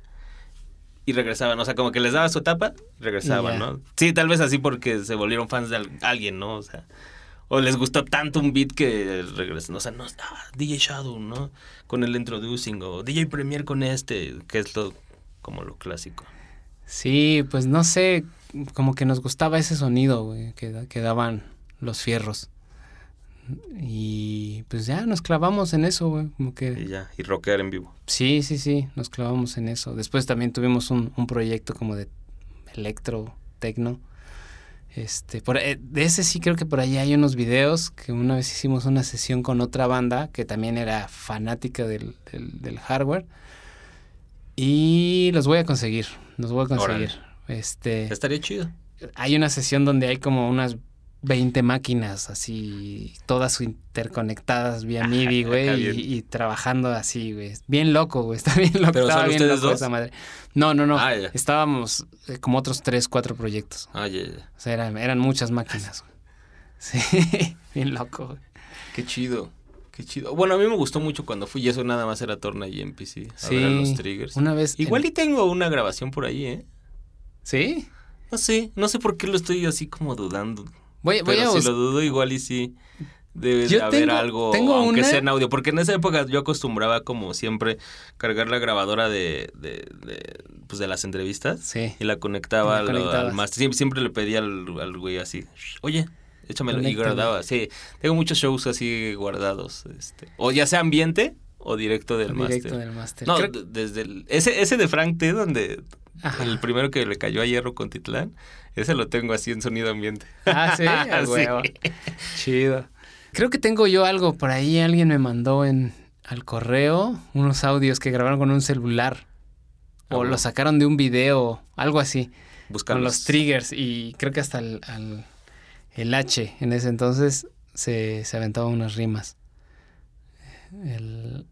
y regresaban, o sea, como que les daba su etapa, regresaban. ¿no? Sí, tal vez así porque se volvieron fans de al- alguien, ¿no? O sea, o les gustó tanto un beat que regresan, o sea, no, ah, DJ Shadow, ¿no? Con el introducing, o DJ Premier con este, que es lo, como lo clásico. Sí, pues no sé, como que nos gustaba ese sonido, güey, que, que daban los fierros. Y pues ya nos clavamos en eso, güey, como Y que... ya, y rockear en vivo. Sí, sí, sí, nos clavamos en eso. Después también tuvimos un, un proyecto como de electro, tecno. Este, por, eh, de ese sí creo que por ahí hay unos videos que una vez hicimos una sesión con otra banda que también era fanática del, del, del hardware. Y los voy a conseguir, los voy a conseguir. Este, Estaría chido. hay una sesión donde hay como unas 20 máquinas así, todas interconectadas vía MIDI, acá güey, y, y trabajando así, güey. Bien loco, güey, está bien loco. ¿Pero estaba bien loco dos? esa madre. No, no, no. Ah. Estábamos eh, como otros tres, cuatro proyectos. Ah, ya, ya. O sea, eran, eran muchas máquinas, güey. Sí, bien loco, güey. Qué chido. Qué chido. Bueno, a mí me gustó mucho cuando fui y eso nada más era Torna y MPC. A Sí, ver a los triggers. una vez... Igual en- y tengo una grabación por ahí, ¿eh? ¿Sí? No sé, no sé por qué lo estoy así como dudando. Voy, voy Pero a si lo dudo, igual y sí debe Yo de haber tengo- algo, tengo aunque una- sea en audio. Porque en esa época yo acostumbraba como siempre cargar la grabadora de, de, de, pues de las entrevistas. Sí. Y la conectaba, La al- máster. Siempre, siempre le pedía al, al güey así, oye, échamelo. Y guardaba. Sí, tengo muchos shows así guardados. Este, o ya sea ambiente o directo del Directo máster. del máster. No, Creo- desde el, ese, ese de Frank T, donde Ajá. el primero que le cayó a hierro con Titlán, ese lo tengo así en sonido ambiente. Ah, sí, a Sí. huevo. Chido. Creo que tengo yo algo por ahí. Alguien me mandó en al correo unos audios que grabaron con un celular. Ah, O lo sacaron de un video, algo así. Buscar Con los triggers. Y creo que hasta el, al- el H en ese entonces se, se aventaba unas rimas. El,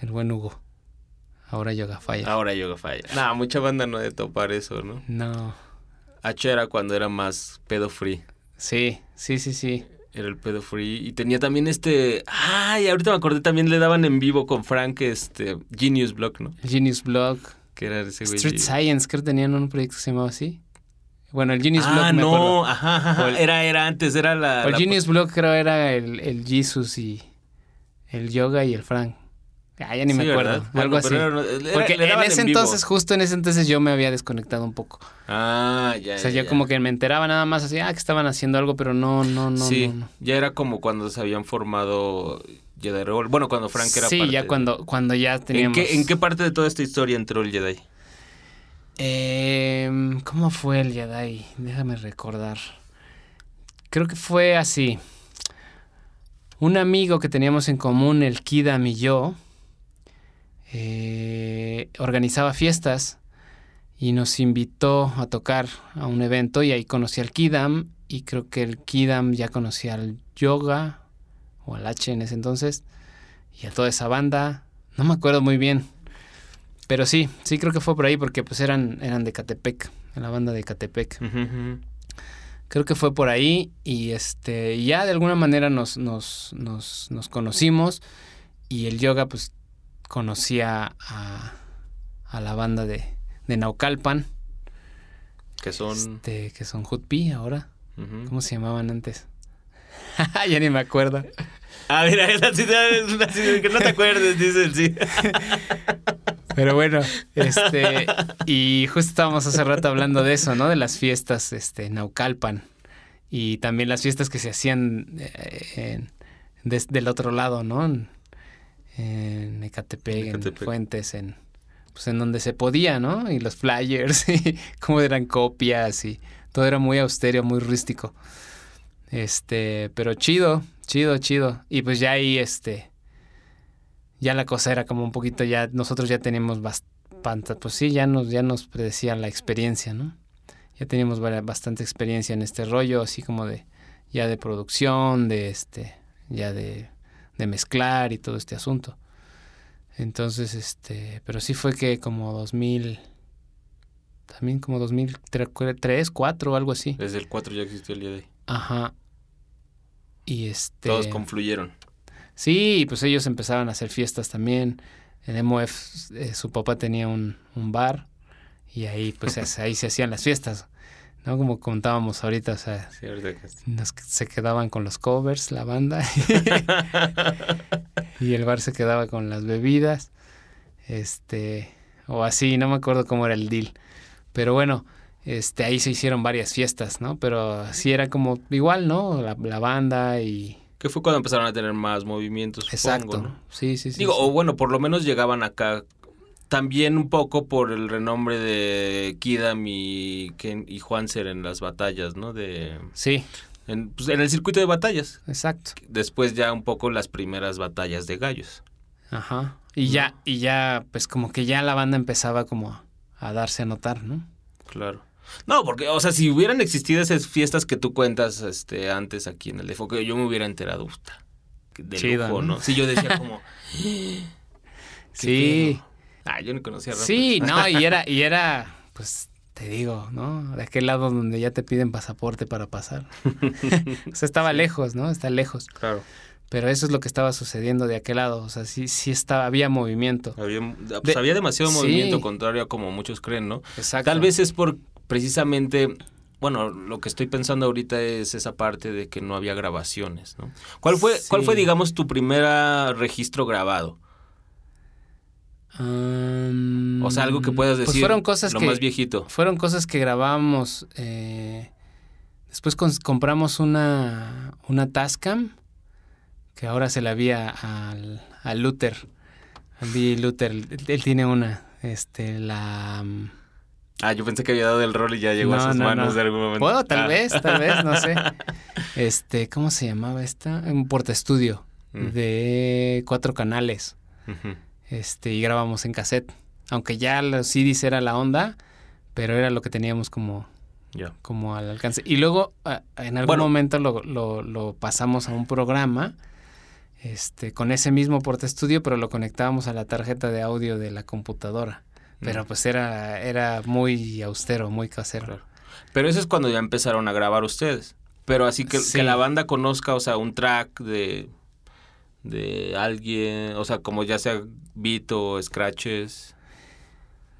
el buen Hugo. Ahora Yoga Fire. Ahora Yoga Falla. Nah, mucha banda no de topar eso, ¿no? No. H era cuando era más pedo free. Sí, sí, sí, sí. Era el pedo free. Y tenía también este. Ay, ahorita me acordé también le daban en vivo con Frank este Genius Block, ¿no? Genius Blog. Que era ese güey. Street Science, creo que tenían un proyecto que se llamaba así. Bueno, el Genius Ah, Block me no, ajá, ajá, O el- Era, era antes, era la. El la- Genius Block creo era el, el Jesus y el Yoga y el Frank. Ah, ya ni me Sí, acuerdo. algo así. pero era- era- Porque en ese entonces, justo en ese entonces, yo me había desconectado un poco. Ah, ya. o sea, ya, yo ya. como que me enteraba nada más así, ah, que estaban haciendo algo, pero no, no, no, sí, no, no. ya era como cuando se habían formado Jedi Revolt. Bueno, cuando Frank era sí, parte ya de- cuando, cuando ya ¿En teníamos... qué, ¿En qué parte de toda esta historia entró el Jedi? Em, ¿Cómo fue el Jedi? Déjame recordar. Creo que fue así. Un amigo que teníamos en común, el Kidam y yo, eh, organizaba fiestas y nos invitó a tocar a un evento y ahí conocí al Kidam y creo que el Kidam ya conocía al Yoga o al H en ese entonces y a toda esa banda. No me acuerdo muy bien. Pero sí, sí creo que fue por ahí porque pues eran, eran de Catepec, la banda de Catepec. Creo que fue por ahí y este y ya de alguna manera nos, nos, nos, nos conocimos y el yoga pues conocía a, a la banda de, de Naucalpan, Que son. este, que son Hutpi ahora. ¿Cómo se llamaban antes? ya ni me acuerdo. Ah, mira, es de que no te acuerdes, dice el sí. Pero bueno, este, y justo estábamos hace rato hablando de eso, ¿no? De las fiestas, este, Naucalpan. Y también las fiestas que se hacían eh, en- des- del otro lado, ¿no? En, en Ecatepec, en Ecatepec. Fuentes, en, pues en donde se podía, ¿no? Y los flyers, y cómo eran copias, y todo era muy austero, muy rústico. Este, pero chido, chido, chido. Y pues ya ahí, este, ya la cosa era como un poquito ya nosotros ya teníamos bastante pues sí ya nos ya nos predecía la experiencia no ya teníamos bastante experiencia en este rollo así como de ya de producción de este ya de, de mezclar y todo este asunto entonces este pero sí fue que como 2000 también como 2003 4 algo así Desde el 4 ya existió el Jedi. ajá y este Todos confluyeron. Sí, pues ellos empezaban a hacer fiestas también. En MOF eh, su papá tenía un, un bar y ahí pues es- ahí se hacían las fiestas, ¿no? Como contábamos ahorita, o sea, Sí, nos- se quedaban con los covers, la banda, y el bar se quedaba con las bebidas, este, o así, no me acuerdo cómo era el deal. Pero bueno, este, ahí se hicieron varias fiestas, ¿no? Pero sí era como igual, ¿no? La, la banda y... Que fue cuando empezaron a tener más movimientos, supongo, Exacto. ¿no? Sí, sí, sí. Digo, sí. o bueno, por lo menos llegaban acá también un poco por el renombre de Kidam y, Ken, y Juanser en las batallas, ¿no? De, Sí, en, pues, en el circuito de batallas. exacto. Después ya un poco las primeras batallas de gallos. Ajá. Y ya, y ya, pues como que ya la banda empezaba como a, a darse a notar, ¿no? Claro. No, porque, o sea, si hubieran existido esas fiestas que tú cuentas este, antes aquí en el Defoque, yo me hubiera enterado, puta, de Chido, lujo, ¿no? ¿no? Sí, yo decía como... ¿qué Sí. Ah, yo no conocía Rafa. Sí, no, y era, y era, pues, te digo, ¿no? De aquel lado donde ya te piden pasaporte para pasar. o sea, estaba lejos, ¿no? Está lejos. Claro. Pero eso es lo que estaba sucediendo de aquel lado. O sea, sí, sí estaba, había movimiento. Había, pues, De- había demasiado sí. movimiento, contrario a como muchos creen, ¿no? Exacto. Tal vez es por precisamente, bueno, lo que estoy pensando ahorita es esa parte de que no había grabaciones, ¿no? ¿Cuál fue, Sí. cuál fue digamos, tu primer registro grabado? Um, O sea, algo que puedas pues decir. fueron cosas lo que más viejito. fueron cosas que grabábamos. eh, después compramos una una Tascam que ahora se la vi a- al, a Luther, al DJ Luther. Él, tiene una, este, la. mm, Ah, yo pensé que había dado el rol y ya llegó a No, sus no, manos no. de algún momento. Puedo, tal Ah. vez, tal vez, no sé. Este, ¿cómo se llamaba esta? Un portaestudio Mm. de cuatro canales. Ujú. Este, y grabamos en cassette. Aunque ya los CDs era la onda, pero era lo que teníamos como, Ya. como al alcance. Y luego, en algún Bueno. momento lo, lo- lo pasamos a un programa este, con ese mismo portaestudio, pero lo conectábamos a la tarjeta de audio de la computadora. Pero Mm. pues era, era muy austero, muy casero. Pero eso es cuando ya empezaron a grabar ustedes. Pero así que, Sí. que la banda conozca, o sea, un track de, de alguien, o sea, como ya sea beat o scratches.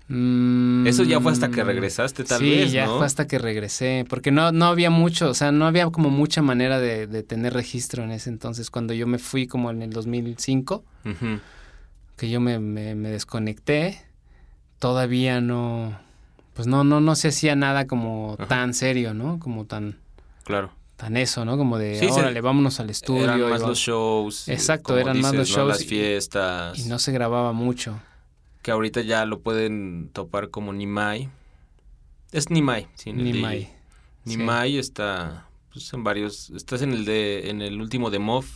Mm, Eso ya fue hasta que regresaste, tal sí, vez, ya ¿no? fue hasta que regresé, porque no, no había mucho, o sea, no había como mucha manera de, de tener registro en ese entonces. Cuando yo me fui como en el 2005, Ujú. que yo me, me- me desconecté, todavía no, pues no, no, no se hacía nada como Ajá. tan serio, ¿no? Como tan, Claro. Tan eso, ¿no? Como de, Sí, órale, vámonos al estudio. eran más va- los shows. Exacto, eran más los dices, ¿no? shows Las y- fiestas. Y no se grababa mucho. Que ahorita ya lo pueden topar como Nimai. Es Nimai, sí. en el Ni DJ. Mai. Sí. Nimai está pues, en varios. Estás en el de en el último de Moff.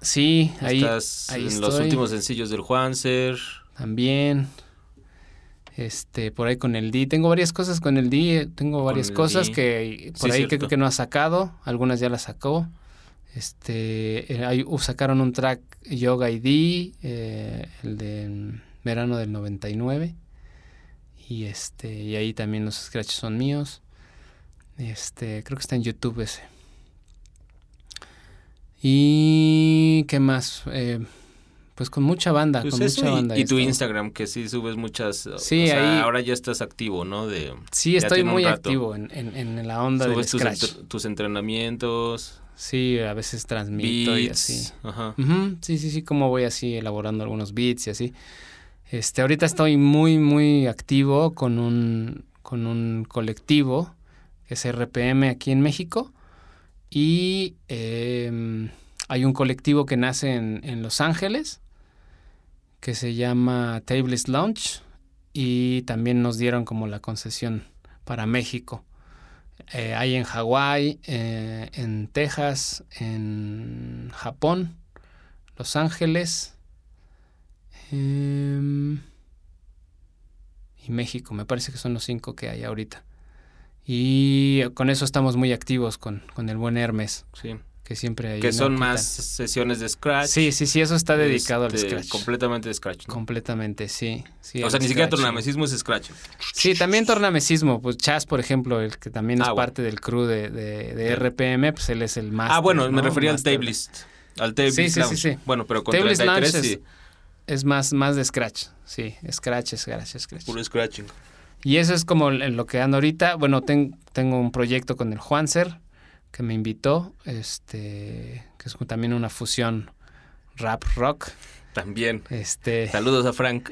Sí, ahí estás ahí en los últimos sencillos del Juanser. también. Este, por ahí con el D. Tengo varias cosas con el D. eh, Tengo varias cosas D. que por Sí, ahí que, cierto. que no ha sacado. Algunas ya las sacó. Este, eh, ahí, uh, sacaron un track Yoga ID, eh, el de mm, verano del 99. Y este, y ahí también los scratches son míos. Este, creo que está en YouTube ese. Y qué más, Eh, pues con mucha banda, Pues con mucha y, banda. y tu. Instagram, que sí subes muchas. o Sí, sea, ahí- ahora ya estás activo, ¿no? De, Sí, estoy muy activo en, en, en la onda subes tus, scratch. entre- tus entrenamientos, Sí, a veces transmito y así. Ajá. Ujú, Sí, sí, sí, como voy así elaborando algunos beats y así. Este, ahorita estoy muy, muy activo con un, con un colectivo que es RPM aquí en México. Y em, hay un colectivo que nace en, en Los Ángeles que se llama Tables Lounge y también nos dieron como la concesión para México. Eh, hay en Hawái, eh, en Texas, en Japón, Los Ángeles em, y México. Me parece que son los cinco que hay ahorita. Y con eso estamos muy activos con, con el buen Hermes, Sí. Que siempre hay. Que no son más sesiones de scratch. Sí, sí, sí, eso está dedicado al este, scratch. Completamente de scratch. ¿no? Completamente, sí. sí o sea, ni siquiera tornamesismo es scratch. Sí, también tornamesismo. Pues Chas, por ejemplo, el que también es Ah, bueno. parte del crew de, de. RPM, pues él es el más. ah, bueno, me refería al tablist. Al tablist Sí, sí, sí. Bueno, pero con Tablist 33 lounge sí. Es más, más de scratch. Sí, scratch, scratch, scratch. Puro scratching. Y eso es como lo que ando ahorita. Bueno, ten- tengo un proyecto con el Juanser que me invitó, este, que es también una fusión rap rock. También. Este, Saludos a Frank.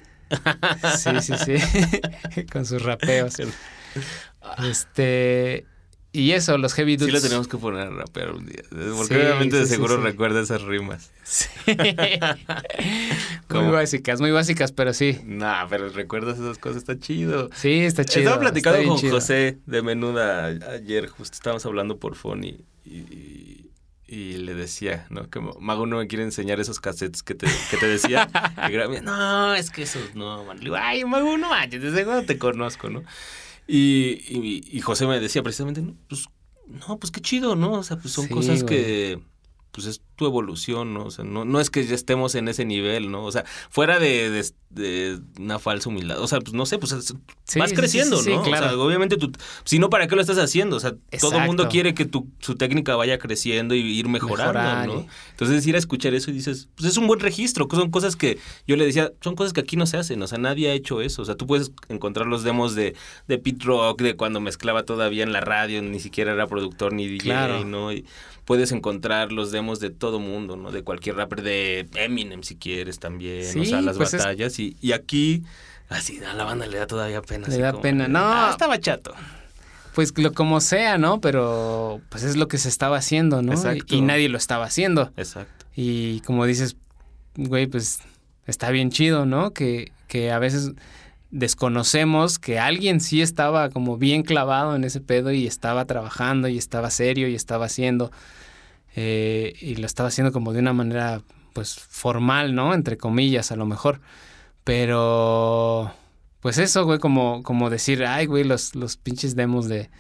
sí, sí, sí, con sus rapeos. Este, y eso, los heavy Sí dudes. lo tenemos que poner a rapear un día. Porque Sí, obviamente de sí, sí, seguro sí. recuerda esas rimas. muy básicas, muy básicas, pero sí. Nah, pero recuerdas esas cosas, está chido. Sí, está chido. Estaba platicando con chido. José de Menuda ayer, justo estábamos hablando por phone y, y, y le decía, ¿no? Que Mago no me quiere enseñar esos cassettes que te, que te decía. que no, es que esos no, man. Ay, Mago, no manches, desde cuando te conozco, ¿no? Y, y, y José me decía precisamente, no, pues, no, pues qué chido, ¿no? O sea, pues son Sí, cosas güey. que pues es tu evolución, ¿no? O sea, no, no es que ya estemos en ese nivel, ¿no? O sea, fuera de, de, de una falsa humildad. O sea, pues no sé, pues Sí, vas sí, creciendo, sí, ¿no? claro. O sea, obviamente tú, si no, ¿para qué lo estás haciendo? O sea, todo el mundo quiere que tu, su técnica vaya creciendo y ir mejorando, Mejorar, ¿no? Entonces ir a escuchar eso y dices, pues es un buen registro, que son cosas que yo le decía, son cosas que aquí no se hacen, o sea, nadie ha hecho eso. O sea, tú puedes encontrar los demos de, de Pete Rock, de cuando mezclaba todavía en la radio, ni siquiera era productor ni DJ, Claro. ¿no? Y puedes encontrar los demos de todo mundo, ¿no? De cualquier rapper, de Eminem si quieres también, Sí, o sea, las pues es- batallas. Y, y aquí, así, a la banda le da todavía pena. Le da como pena, no. "Ah, estaba chato. Pues lo como sea, ¿no? Pero pues es lo que se estaba haciendo, ¿no? Exacto. Y, y nadie lo estaba haciendo. Exacto. Y como dices, güey, pues está bien chido, ¿no? Que, que a veces desconocemos que alguien sí estaba como bien clavado en ese pedo y estaba trabajando y estaba serio y estaba haciendo. eh, y lo estaba haciendo como de una manera, pues, formal, ¿no? Entre comillas, a lo mejor. Pero, pues eso, güey, como, como decir, ay, güey, los, los pinches demos de,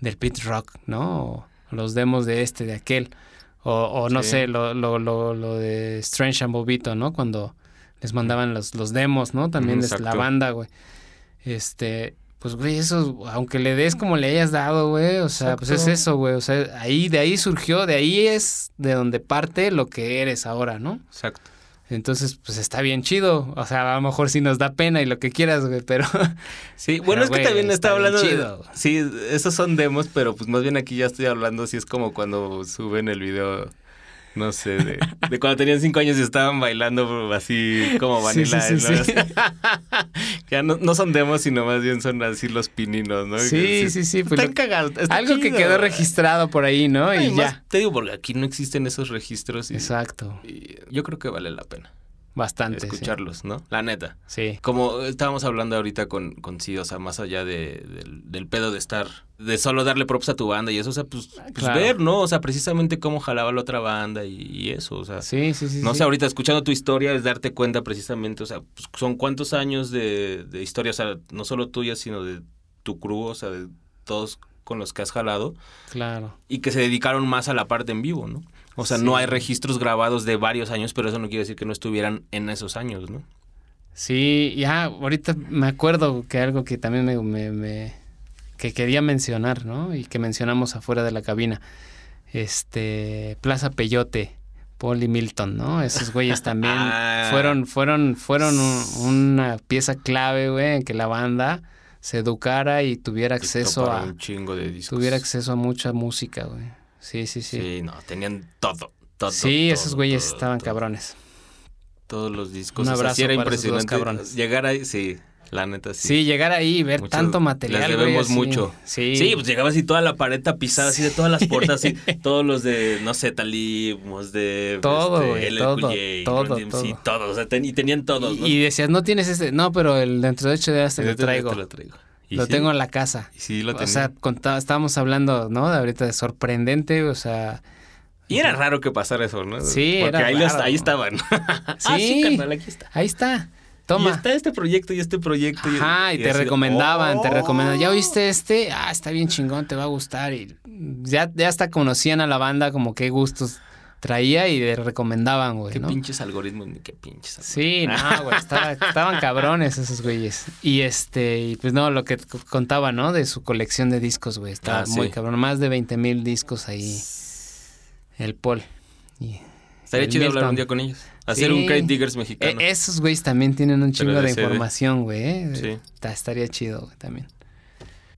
del pit rock, ¿no? O los demos de este, de aquel. O, o no Sí. sé, lo, lo, lo, lo de Strange and Bobito, ¿no? Cuando les mandaban los, los demos, ¿no? También es la banda, güey. Este, pues, güey, eso, aunque le des como le hayas dado, güey, o sea, pues es eso, güey. O sea, ahí, de ahí surgió, de ahí es de donde parte lo que eres ahora, ¿no? Exacto. Entonces, pues está bien chido. O sea, a lo mejor sí nos da pena y lo que quieras, güey, pero Sí, bueno, Pero, es que güey, también está hablando de... chido. Sí, esos son demos, pero pues más bien aquí ya estoy hablando, así es como cuando suben el video, no sé, de, de cuando tenían cinco años y estaban bailando así como Sí, sí, vanilla. sí, ¿no? sí. que ya no, no son demos, sino más bien son así los pininos, ¿no? Sí, sí, sí, pues Están lo- cagados. está algo que quedó registrado por ahí, ¿no? Ay, Y más ya. Te digo, porque aquí no existen esos registros y, Exacto. y yo creo que vale la pena Bastante. sí. escucharlos, ¿no? La neta. Sí. Como estábamos hablando ahorita con, con sí, o sea, más allá de, del, del pedo de estar, de solo darle props a tu banda y eso, o sea, pues, pues Claro. ver, ¿no? O sea, precisamente cómo jalaba la otra banda y, y eso, o sea. Sí, sí, sí. no sí. sé, ahorita escuchando tu historia es darte cuenta precisamente, o sea, pues, son cuántos años de, de historia, o sea, no solo tuya, sino de tu crew, o sea, de todos con los que has jalado Claro. y que se dedicaron más a la parte en vivo, ¿no? O sea, Sí. no hay registros grabados de varios años, pero eso no quiere decir que no estuvieran en esos años, ¿no? Sí, ya, ahorita me acuerdo que algo que también me, me- me- que quería mencionar, ¿no? Y que mencionamos afuera de la cabina. Este, Plaza Peyote, Paul y Milton, ¿no? Esos güeyes también Ah. fueron, fueron, fueron un- una pieza clave, güey, en que la banda se educara y tuviera acceso a, un chingo de discos. tuviera acceso a mucha música, güey. Sí, sí, sí. Sí. no, tenían todo. todo Sí, todo, esos güeyes todo, estaban cabrones. Todos los discos. Un o sea, abrazo sí era para esos dos impresionante. cabrones. Llegar ahí, sí, la neta sí. Sí, llegar ahí y ver tanto material. les güey, debemos así. mucho. Sí. Sí, pues llegaba así toda la pared tapizada, así de todas las puertas, así, todos los de, no sé, Talib, de... Todo, este, güey, todo, todo, todo. todos, o sea, ten- y tenían todos, ¿no? Y, y decías, no tienes este. No, pero el dentro de ocho días te lo traigo. te lo traigo. Y Lo sí, tengo en la casa. y sí, lo o tenía. sea, contaba- estábamos hablando, ¿no? De ahorita de sorprendente, o sea. y era raro que pasara eso, ¿no? Sí, Porque era ahí, los- raro. ahí estaban. Ah, Sí. carnal, aquí está. Ahí está. Y Toma. está este proyecto y este proyecto. y- Ajá, y, te así, recomendaban, te ¡oh! recomendaban. ¿Ya oíste este? Ah, está bien chingón, te va a gustar. Y ya, ya hasta conocían a la banda, como qué gustos traía y le recomendaban, güey, Qué ¿no? pinches algoritmos, ni qué pinches algoritmos. Sí, no, güey, estaba- estaban cabrones esos güeyes. Y este, y pues no, lo que contaba, ¿no? De su colección de discos, güey, estaba Ah, sí. muy cabrón. Más de 20 mil discos ahí, el Paul. Y- Estaría chido hablar un día con ellos. Hacer Sí. un Crate Diggers mexicano. E- esos güeyes también tienen un chingo de información, güey. ¿eh? Sí. Ta- Estaría chido, güey, también.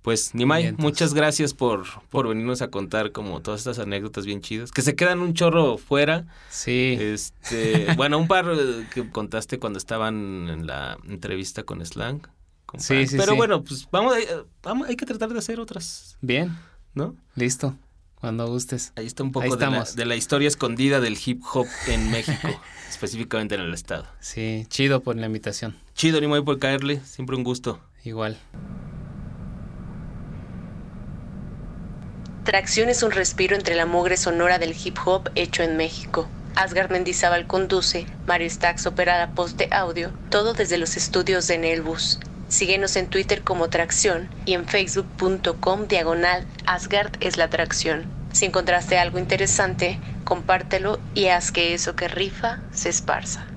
Pues, Nimai, muchas gracias por, por venirnos a contar como todas estas anécdotas bien chidas. Que se quedan un chorro fuera. Sí. Este, bueno, un par eh, que contaste cuando estaban en la entrevista con Slang. con Sí, sí, Pero sí. bueno, pues vamos, a- vamos, hay que tratar de hacer otras, Bien, ¿no? listo. Cuando gustes. Ahí está un poco la, de la historia escondida del hip hop en México, específicamente en el estado. Sí, chido por la invitación. Chido, Nimai, por caerle. Siempre un gusto. Igual. Tracción es un respiro entre la mugre sonora del hip hop hecho en México. Asgard Mendizábal conduce, Mario Stax opera la post de audio, todo desde los estudios de Nelbus. Síguenos en Twitter como Tracción y en facebook.com diagonal Asgard es la tracción. Si encontraste algo interesante, compártelo y haz que eso que rifa se esparza.